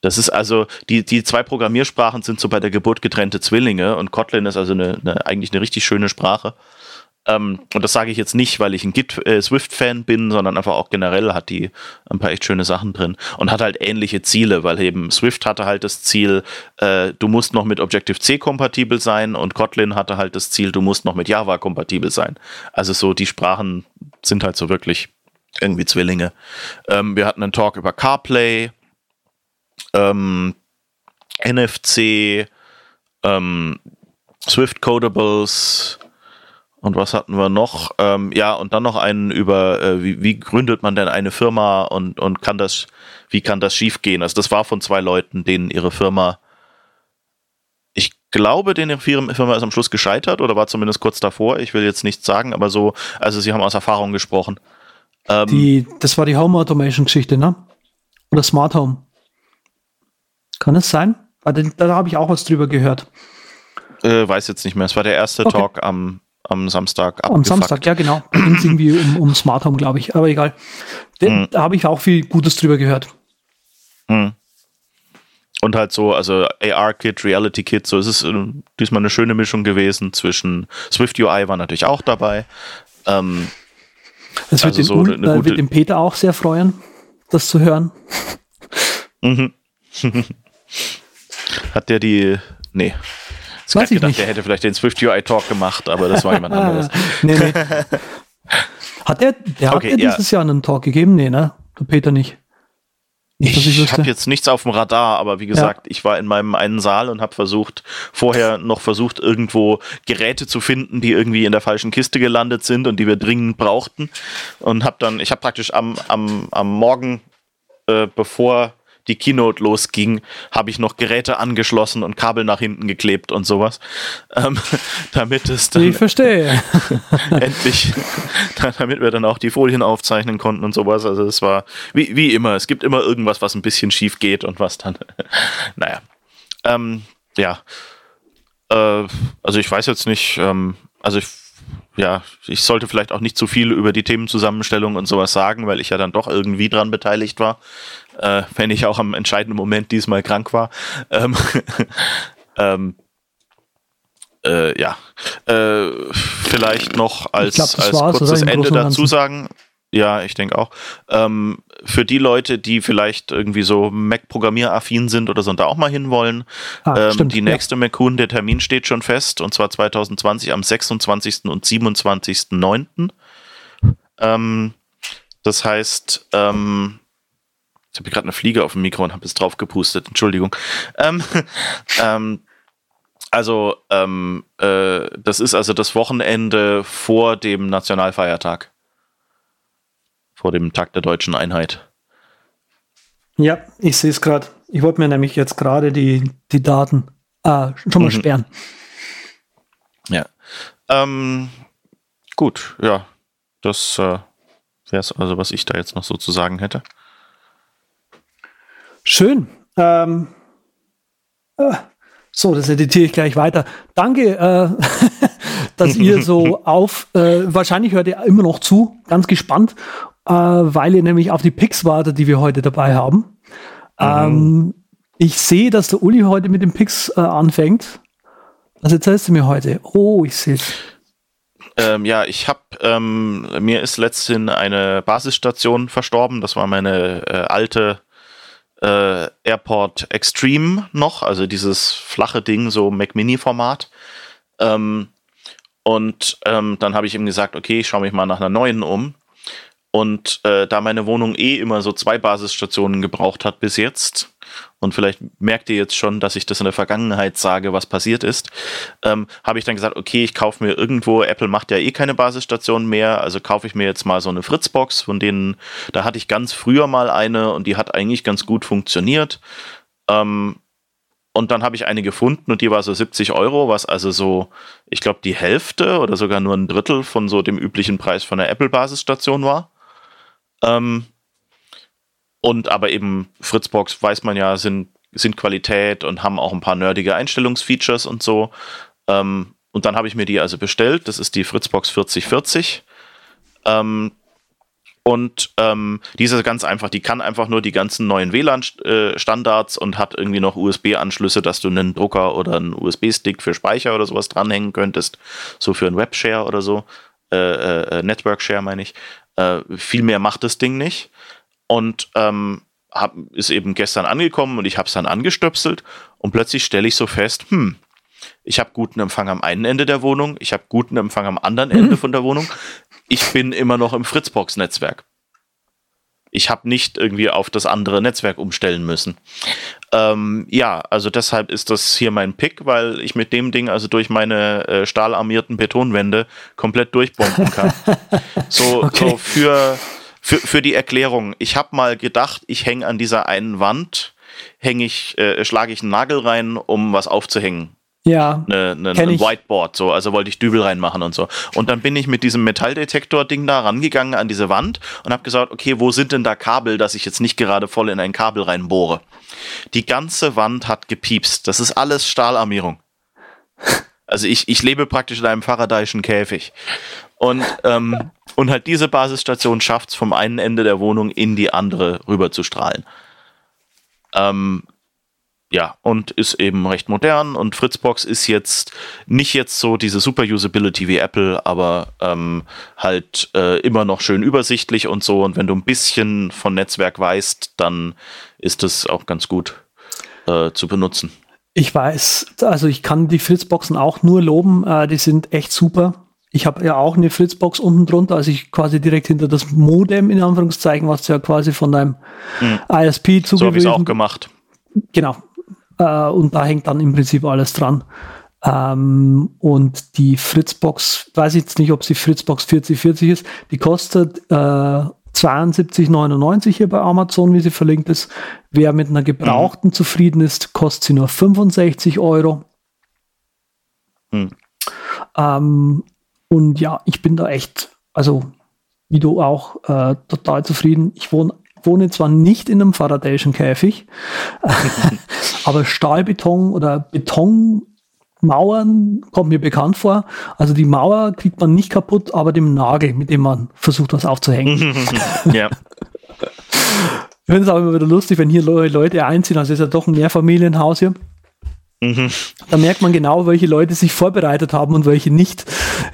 Das ist also, die, die zwei Programmiersprachen sind so bei der Geburt getrennte Zwillinge und Kotlin ist also eine, eine eigentlich eine richtig schöne Sprache. Ähm, und das sage ich jetzt nicht, weil ich ein Git äh, Swift-Fan bin, sondern einfach auch generell hat die ein paar echt schöne Sachen drin und hat halt ähnliche Ziele, weil eben Swift hatte halt das Ziel, äh, du musst noch mit Objective-C kompatibel sein und Kotlin hatte halt das Ziel, du musst noch mit Java kompatibel sein. Also so die Sprachen sind halt so wirklich irgendwie Zwillinge. Ähm, wir hatten einen Talk über CarPlay, ähm, NFC, ähm, Swift Codables und was hatten wir noch? Ähm, ja, und dann noch einen über, äh, wie, wie, gründet man denn eine Firma und, und kann das, wie kann das schiefgehen? Also das war von zwei Leuten, denen ihre Firma, ich glaube, denen ihre Firma ist am Schluss gescheitert oder war zumindest kurz davor. Ich will jetzt nichts sagen, aber so, also sie haben aus Erfahrung gesprochen. Ähm, die, das war die Home Automation Geschichte, ne? Oder Smart Home. Kann es sein? Da, da habe ich auch was drüber gehört. Äh, weiß jetzt nicht mehr. Es war der erste okay. Talk am, am Samstag. Abgefuckt. Am Samstag, ja genau. Da ging es irgendwie um, um Smart Home, glaube ich. Aber egal. Den, hm. Da habe ich auch viel Gutes drüber gehört. Hm. Und halt so, also AR-Kit, Reality-Kit, so es ist äh, diesmal eine schöne Mischung gewesen zwischen Swift UI war natürlich auch dabei. Ähm, das wird, also den, so äh, wird den Peter auch sehr freuen, das zu hören. Mhm. Hat der die. Nee. Ich Weiß ich gedacht, nicht. der hätte vielleicht den Swift UI Talk gemacht, aber das war jemand anderes. nee, nee. Hat der, der okay, hat ja dieses Jahr einen Talk gegeben? Nee, ne? Der Peter nicht. nicht ich, ich habe jetzt nichts auf dem Radar, aber wie gesagt, ja. ich war in meinem einen Saal und habe versucht, vorher noch versucht, irgendwo Geräte zu finden, die irgendwie in der falschen Kiste gelandet sind und die wir dringend brauchten. Und habe dann, ich habe praktisch am, am, am Morgen, äh, bevor die Keynote losging, habe ich noch Geräte angeschlossen und Kabel nach hinten geklebt und sowas, ähm, damit es dann ich verstehe. endlich, damit wir dann auch die Folien aufzeichnen konnten und sowas. Also es war wie, wie immer, es gibt immer irgendwas, was ein bisschen schief geht und was dann, naja, ähm, ja, äh, also ich weiß jetzt nicht, ähm, also ich ja, ich sollte vielleicht auch nicht zu viel über die Themenzusammenstellung und sowas sagen, weil ich ja dann doch irgendwie dran beteiligt war, äh, wenn ich auch am entscheidenden Moment diesmal krank war. Ähm, ähm, äh, ja, äh, vielleicht noch als, glaub, als kurzes Ende dazu sagen, ja, ich denke auch. Ähm, für die Leute, die vielleicht irgendwie so Mac-Programmieraffin sind oder so und da auch mal hinwollen, ah, ähm, stimmt, die nächste ja. MacCoon, der Termin steht schon fest und zwar 2020 am 26. und 27.09. Ähm, das heißt, ähm, ich habe gerade eine Fliege auf dem Mikro und habe es drauf gepustet, Entschuldigung. Ähm, ähm, also, ähm, äh, das ist also das Wochenende vor dem Nationalfeiertag vor dem Tag der deutschen Einheit. Ja, ich sehe es gerade. Ich wollte mir nämlich jetzt gerade die, die Daten äh, schon mal mhm. sperren. Ja. Ähm, gut, ja. Das äh, wäre es also, was ich da jetzt noch so zu sagen hätte. Schön. Ähm, äh, so, das editiere ich gleich weiter. Danke, äh, dass ihr so auf, äh, wahrscheinlich hört ihr immer noch zu, ganz gespannt äh, weil ihr nämlich auf die Picks wartet, die wir heute dabei haben. Mhm. Ähm, ich sehe, dass der Uli heute mit den Picks äh, anfängt. Was erzählst du mir heute? Oh, ich sehe es. Ähm, ja, ich habe, ähm, mir ist letztens eine Basisstation verstorben. Das war meine äh, alte äh, Airport Extreme noch, also dieses flache Ding, so Mac Mini-Format. Ähm, und ähm, dann habe ich ihm gesagt, okay, ich schaue mich mal nach einer neuen um. Und äh, da meine Wohnung eh immer so zwei Basisstationen gebraucht hat bis jetzt, und vielleicht merkt ihr jetzt schon, dass ich das in der Vergangenheit sage, was passiert ist, ähm, habe ich dann gesagt, okay, ich kaufe mir irgendwo, Apple macht ja eh keine Basisstation mehr, also kaufe ich mir jetzt mal so eine Fritzbox, von denen, da hatte ich ganz früher mal eine und die hat eigentlich ganz gut funktioniert. Ähm, und dann habe ich eine gefunden und die war so 70 Euro, was also so, ich glaube, die Hälfte oder sogar nur ein Drittel von so dem üblichen Preis von der Apple-Basisstation war. Ähm, und aber eben Fritzbox weiß man ja, sind, sind Qualität und haben auch ein paar nerdige Einstellungsfeatures und so. Ähm, und dann habe ich mir die also bestellt. Das ist die Fritzbox 4040. Ähm, und ähm, diese ganz einfach, die kann einfach nur die ganzen neuen WLAN-Standards und hat irgendwie noch USB-Anschlüsse, dass du einen Drucker oder einen USB-Stick für Speicher oder sowas dranhängen könntest. So für ein Webshare oder so. Äh, äh, Network Share meine ich. Äh, viel mehr macht das Ding nicht. Und ähm, hab, ist eben gestern angekommen und ich habe es dann angestöpselt und plötzlich stelle ich so fest, hm, ich habe guten Empfang am einen Ende der Wohnung, ich habe guten Empfang am anderen mhm. Ende von der Wohnung ich bin immer noch im Fritzbox-Netzwerk. Ich habe nicht irgendwie auf das andere Netzwerk umstellen müssen. Ähm, ja, also deshalb ist das hier mein Pick, weil ich mit dem Ding also durch meine äh, stahlarmierten Betonwände komplett durchbomben kann. so, okay. so für, für, für die Erklärung. Ich habe mal gedacht, ich hänge an dieser einen Wand, hänge ich, äh, schlage ich einen Nagel rein, um was aufzuhängen ja, ne, ne, ein Whiteboard, so, also wollte ich Dübel reinmachen und so. Und dann bin ich mit diesem Metalldetektor-Ding da rangegangen an diese Wand und habe gesagt, okay, wo sind denn da Kabel, dass ich jetzt nicht gerade voll in ein Kabel reinbohre? Die ganze Wand hat gepiepst. Das ist alles Stahlarmierung. Also ich, ich lebe praktisch in einem Faradayschen Käfig. Und, ähm, und halt diese Basisstation schafft es vom einen Ende der Wohnung in die andere rüber zu strahlen. Ähm, ja, und ist eben recht modern und Fritzbox ist jetzt nicht jetzt so diese super Usability wie Apple, aber ähm, halt äh, immer noch schön übersichtlich und so. Und wenn du ein bisschen von Netzwerk weißt, dann ist es auch ganz gut äh, zu benutzen. Ich weiß, also ich kann die Fritzboxen auch nur loben, äh, die sind echt super. Ich habe ja auch eine Fritzbox unten drunter, also ich quasi direkt hinter das Modem in Anführungszeichen, was ja quasi von deinem hm. ISP zugewiesen. So habe ich auch gemacht. Genau, äh, und da hängt dann im Prinzip alles dran. Ähm, und die Fritzbox, weiß ich jetzt nicht, ob sie Fritzbox 4040 ist, die kostet äh, 72,99 hier bei Amazon, wie sie verlinkt ist. Wer mit einer gebrauchten mhm. zufrieden ist, kostet sie nur 65 Euro. Mhm. Ähm, und ja, ich bin da echt, also wie du auch, äh, total zufrieden. Ich wohne wohne zwar nicht in einem Faradayschen Käfig, aber Stahlbeton oder Betonmauern kommt mir bekannt vor. Also die Mauer kriegt man nicht kaputt, aber dem Nagel, mit dem man versucht, was aufzuhängen. ja. Ich finde es auch immer wieder lustig, wenn hier Leute einziehen. Also es ist ja doch ein Mehrfamilienhaus hier. Mhm. Da merkt man genau, welche Leute sich vorbereitet haben und welche nicht.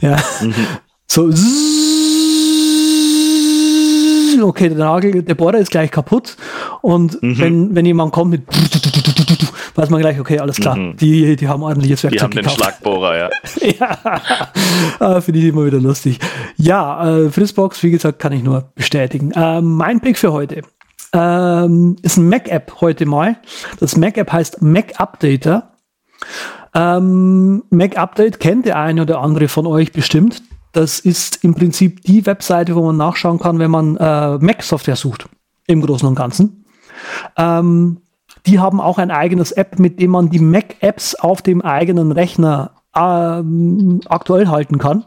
Ja. Mhm. So, okay, der Nagel, der Bohrer ist gleich kaputt. Und mhm. wenn, wenn jemand kommt mit weiß man gleich, okay, alles klar, mhm. die, die haben ordentliches Werkzeug Die haben gekauft. den Schlagbohrer, ja. ja, finde ich immer wieder lustig. Ja, äh, Fritzbox, wie gesagt, kann ich nur bestätigen. Äh, mein Pick für heute ähm, ist ein Mac-App heute mal. Das Mac-App heißt Mac Updater. Ähm, Mac Update kennt der eine oder andere von euch bestimmt. Das ist im Prinzip die Webseite, wo man nachschauen kann, wenn man äh, Mac-Software sucht, im Großen und Ganzen. Ähm, die haben auch ein eigenes App, mit dem man die Mac-Apps auf dem eigenen Rechner ähm, aktuell halten kann.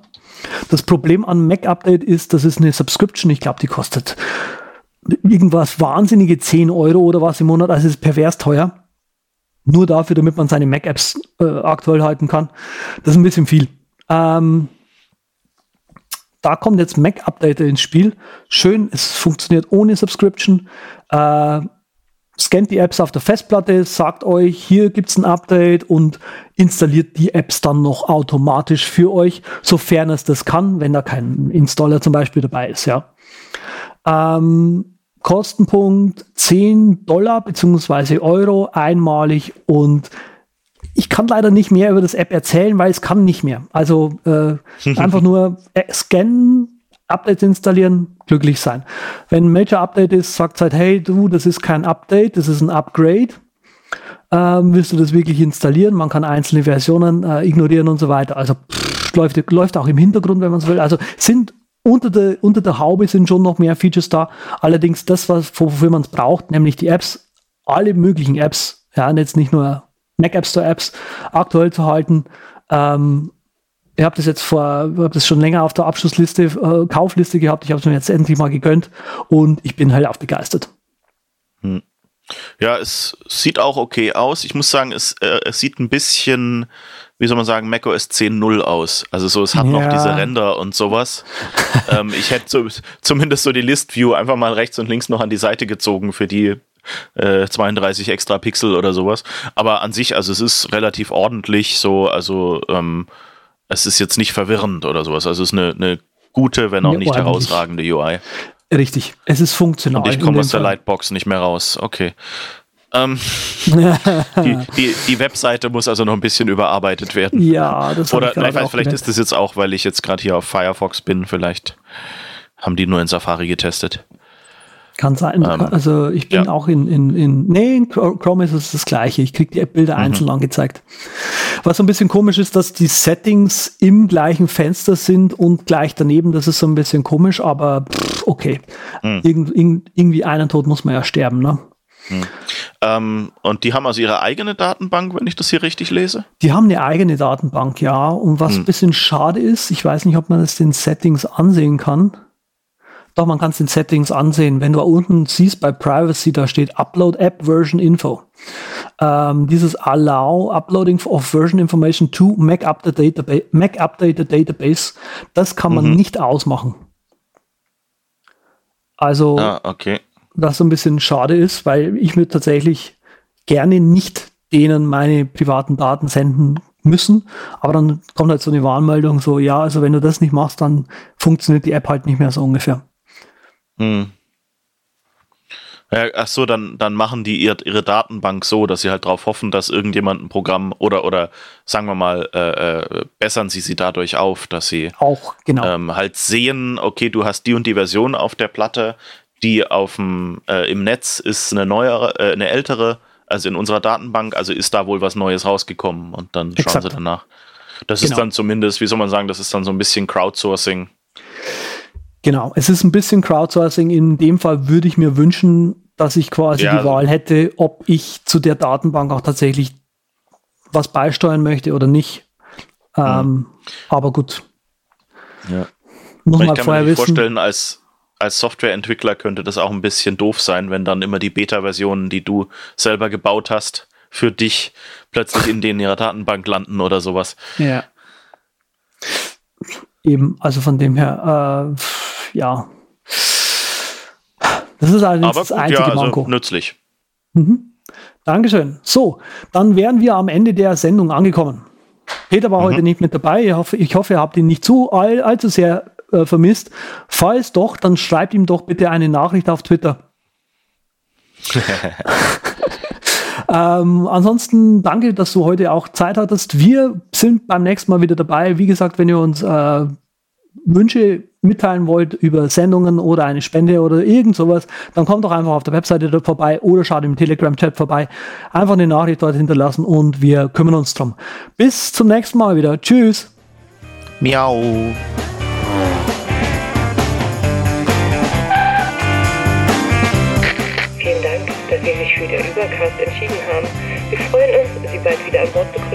Das Problem an Mac Update ist, das ist eine Subscription. Ich glaube, die kostet irgendwas wahnsinnige 10 Euro oder was im Monat. Also ist pervers teuer. Nur dafür, damit man seine Mac-Apps äh, aktuell halten kann. Das ist ein bisschen viel. Ähm, da kommt jetzt Mac Update ins Spiel. Schön, es funktioniert ohne Subscription. Äh, scannt die Apps auf der Festplatte, sagt euch, hier gibt es ein Update und installiert die Apps dann noch automatisch für euch, sofern es das kann, wenn da kein Installer zum Beispiel dabei ist, ja. Ähm, Kostenpunkt 10 Dollar bzw. Euro einmalig und ich kann leider nicht mehr über das App erzählen, weil es kann nicht mehr. Also äh, einfach nur äh, scannen, Updates installieren, glücklich sein. Wenn ein Major Update ist, sagt halt, hey du, das ist kein Update, das ist ein Upgrade. Ähm, willst du das wirklich installieren? Man kann einzelne Versionen äh, ignorieren und so weiter. Also pff, läuft, läuft auch im Hintergrund, wenn man es will. Also sind unter der, unter der Haube sind schon noch mehr Features da. Allerdings das, was, wofür man es braucht, nämlich die Apps, alle möglichen Apps, ja, und jetzt nicht nur Mac App Store Apps aktuell zu halten. Ähm, ich habe das jetzt vor, habe das schon länger auf der Abschlussliste, äh, Kaufliste gehabt. Ich habe es mir jetzt endlich mal gegönnt und ich bin halt auch begeistert. Hm. Ja, es sieht auch okay aus. Ich muss sagen, es, äh, es sieht ein bisschen, wie soll man sagen, macOS 10.0 aus. Also so, es hat ja. noch diese Ränder und sowas. ähm, ich hätte so, zumindest so die List View einfach mal rechts und links noch an die Seite gezogen für die äh, 32 extra Pixel oder sowas. Aber an sich, also es ist relativ ordentlich so, also ähm, es ist jetzt nicht verwirrend oder sowas. Also es ist eine, eine gute, wenn auch ja, nicht ordentlich. herausragende UI. Richtig, es ist funktional. Und ich komme aus der Lightbox nicht mehr raus. Okay. Ähm, die, die, die, Webseite muss also noch ein bisschen überarbeitet werden. Ja, das Oder vielleicht, vielleicht ist das jetzt auch, weil ich jetzt gerade hier auf Firefox bin. Vielleicht haben die nur in Safari getestet. Kann sein. Ähm, also ich bin ja. auch in, in, in, nee, in Chrome ist es das gleiche. Ich kriege die App-Bilder mhm. einzeln angezeigt. Was so ein bisschen komisch ist, dass die Settings im gleichen Fenster sind und gleich daneben. Das ist so ein bisschen komisch, aber pff, okay. Mhm. Irgend, irgend, irgendwie einen Tod muss man ja sterben, ne? Mhm. Ähm, und die haben also ihre eigene Datenbank, wenn ich das hier richtig lese? Die haben eine eigene Datenbank, ja. Und was hm. ein bisschen schade ist, ich weiß nicht, ob man das den Settings ansehen kann. Doch, man kann es in Settings ansehen. Wenn du unten siehst bei Privacy, da steht Upload App Version Info. Ähm, dieses Allow Uploading of Version Information to Mac Update Database, Mac Update Database, das kann man mhm. nicht ausmachen. Also, ah, okay. was so ein bisschen schade ist, weil ich mir tatsächlich gerne nicht denen meine privaten Daten senden müssen. Aber dann kommt halt so eine Warnmeldung, so, ja, also wenn du das nicht machst, dann funktioniert die App halt nicht mehr so ungefähr. Hm. Ja, ach so, dann, dann machen die ihr, ihre Datenbank so, dass sie halt darauf hoffen, dass irgendjemand ein Programm oder, oder sagen wir mal, äh, äh, bessern sie sie dadurch auf, dass sie auch genau. ähm, halt sehen, okay, du hast die und die Version auf der Platte, die auf dem, äh, im Netz ist eine neuere, äh, eine ältere, also in unserer Datenbank, also ist da wohl was Neues rausgekommen und dann Exakt. schauen sie danach. Das genau. ist dann zumindest, wie soll man sagen, das ist dann so ein bisschen Crowdsourcing. Genau, es ist ein bisschen Crowdsourcing. In dem Fall würde ich mir wünschen, dass ich quasi ja, die also Wahl hätte, ob ich zu der Datenbank auch tatsächlich was beisteuern möchte oder nicht. Ähm. Aber gut. Ja. Muss man vorher mir vorstellen, als, als Softwareentwickler könnte das auch ein bisschen doof sein, wenn dann immer die Beta-Versionen, die du selber gebaut hast, für dich plötzlich in denen ihrer Datenbank landen oder sowas. Ja. Eben, also von dem her, äh, ja. Das ist allerdings Aber das gut, einzige ja, also Manko. nützlich. Mhm. Dankeschön. So, dann wären wir am Ende der Sendung angekommen. Peter war mhm. heute nicht mit dabei. Ich hoffe, ich hoffe, ihr habt ihn nicht zu all, allzu sehr äh, vermisst. Falls doch, dann schreibt ihm doch bitte eine Nachricht auf Twitter. ähm, ansonsten danke, dass du heute auch Zeit hattest. Wir sind beim nächsten Mal wieder dabei. Wie gesagt, wenn ihr uns äh, Wünsche mitteilen wollt über Sendungen oder eine Spende oder irgend sowas, dann kommt doch einfach auf der Webseite dort vorbei oder schaut im Telegram-Chat vorbei. Einfach eine Nachricht dort hinterlassen und wir kümmern uns drum. Bis zum nächsten Mal wieder. Tschüss. Miau. Vielen Dank, dass Sie sich für den Übercast entschieden haben. Wir freuen uns, Sie bald wieder an Bord begrüßen zu dürfen.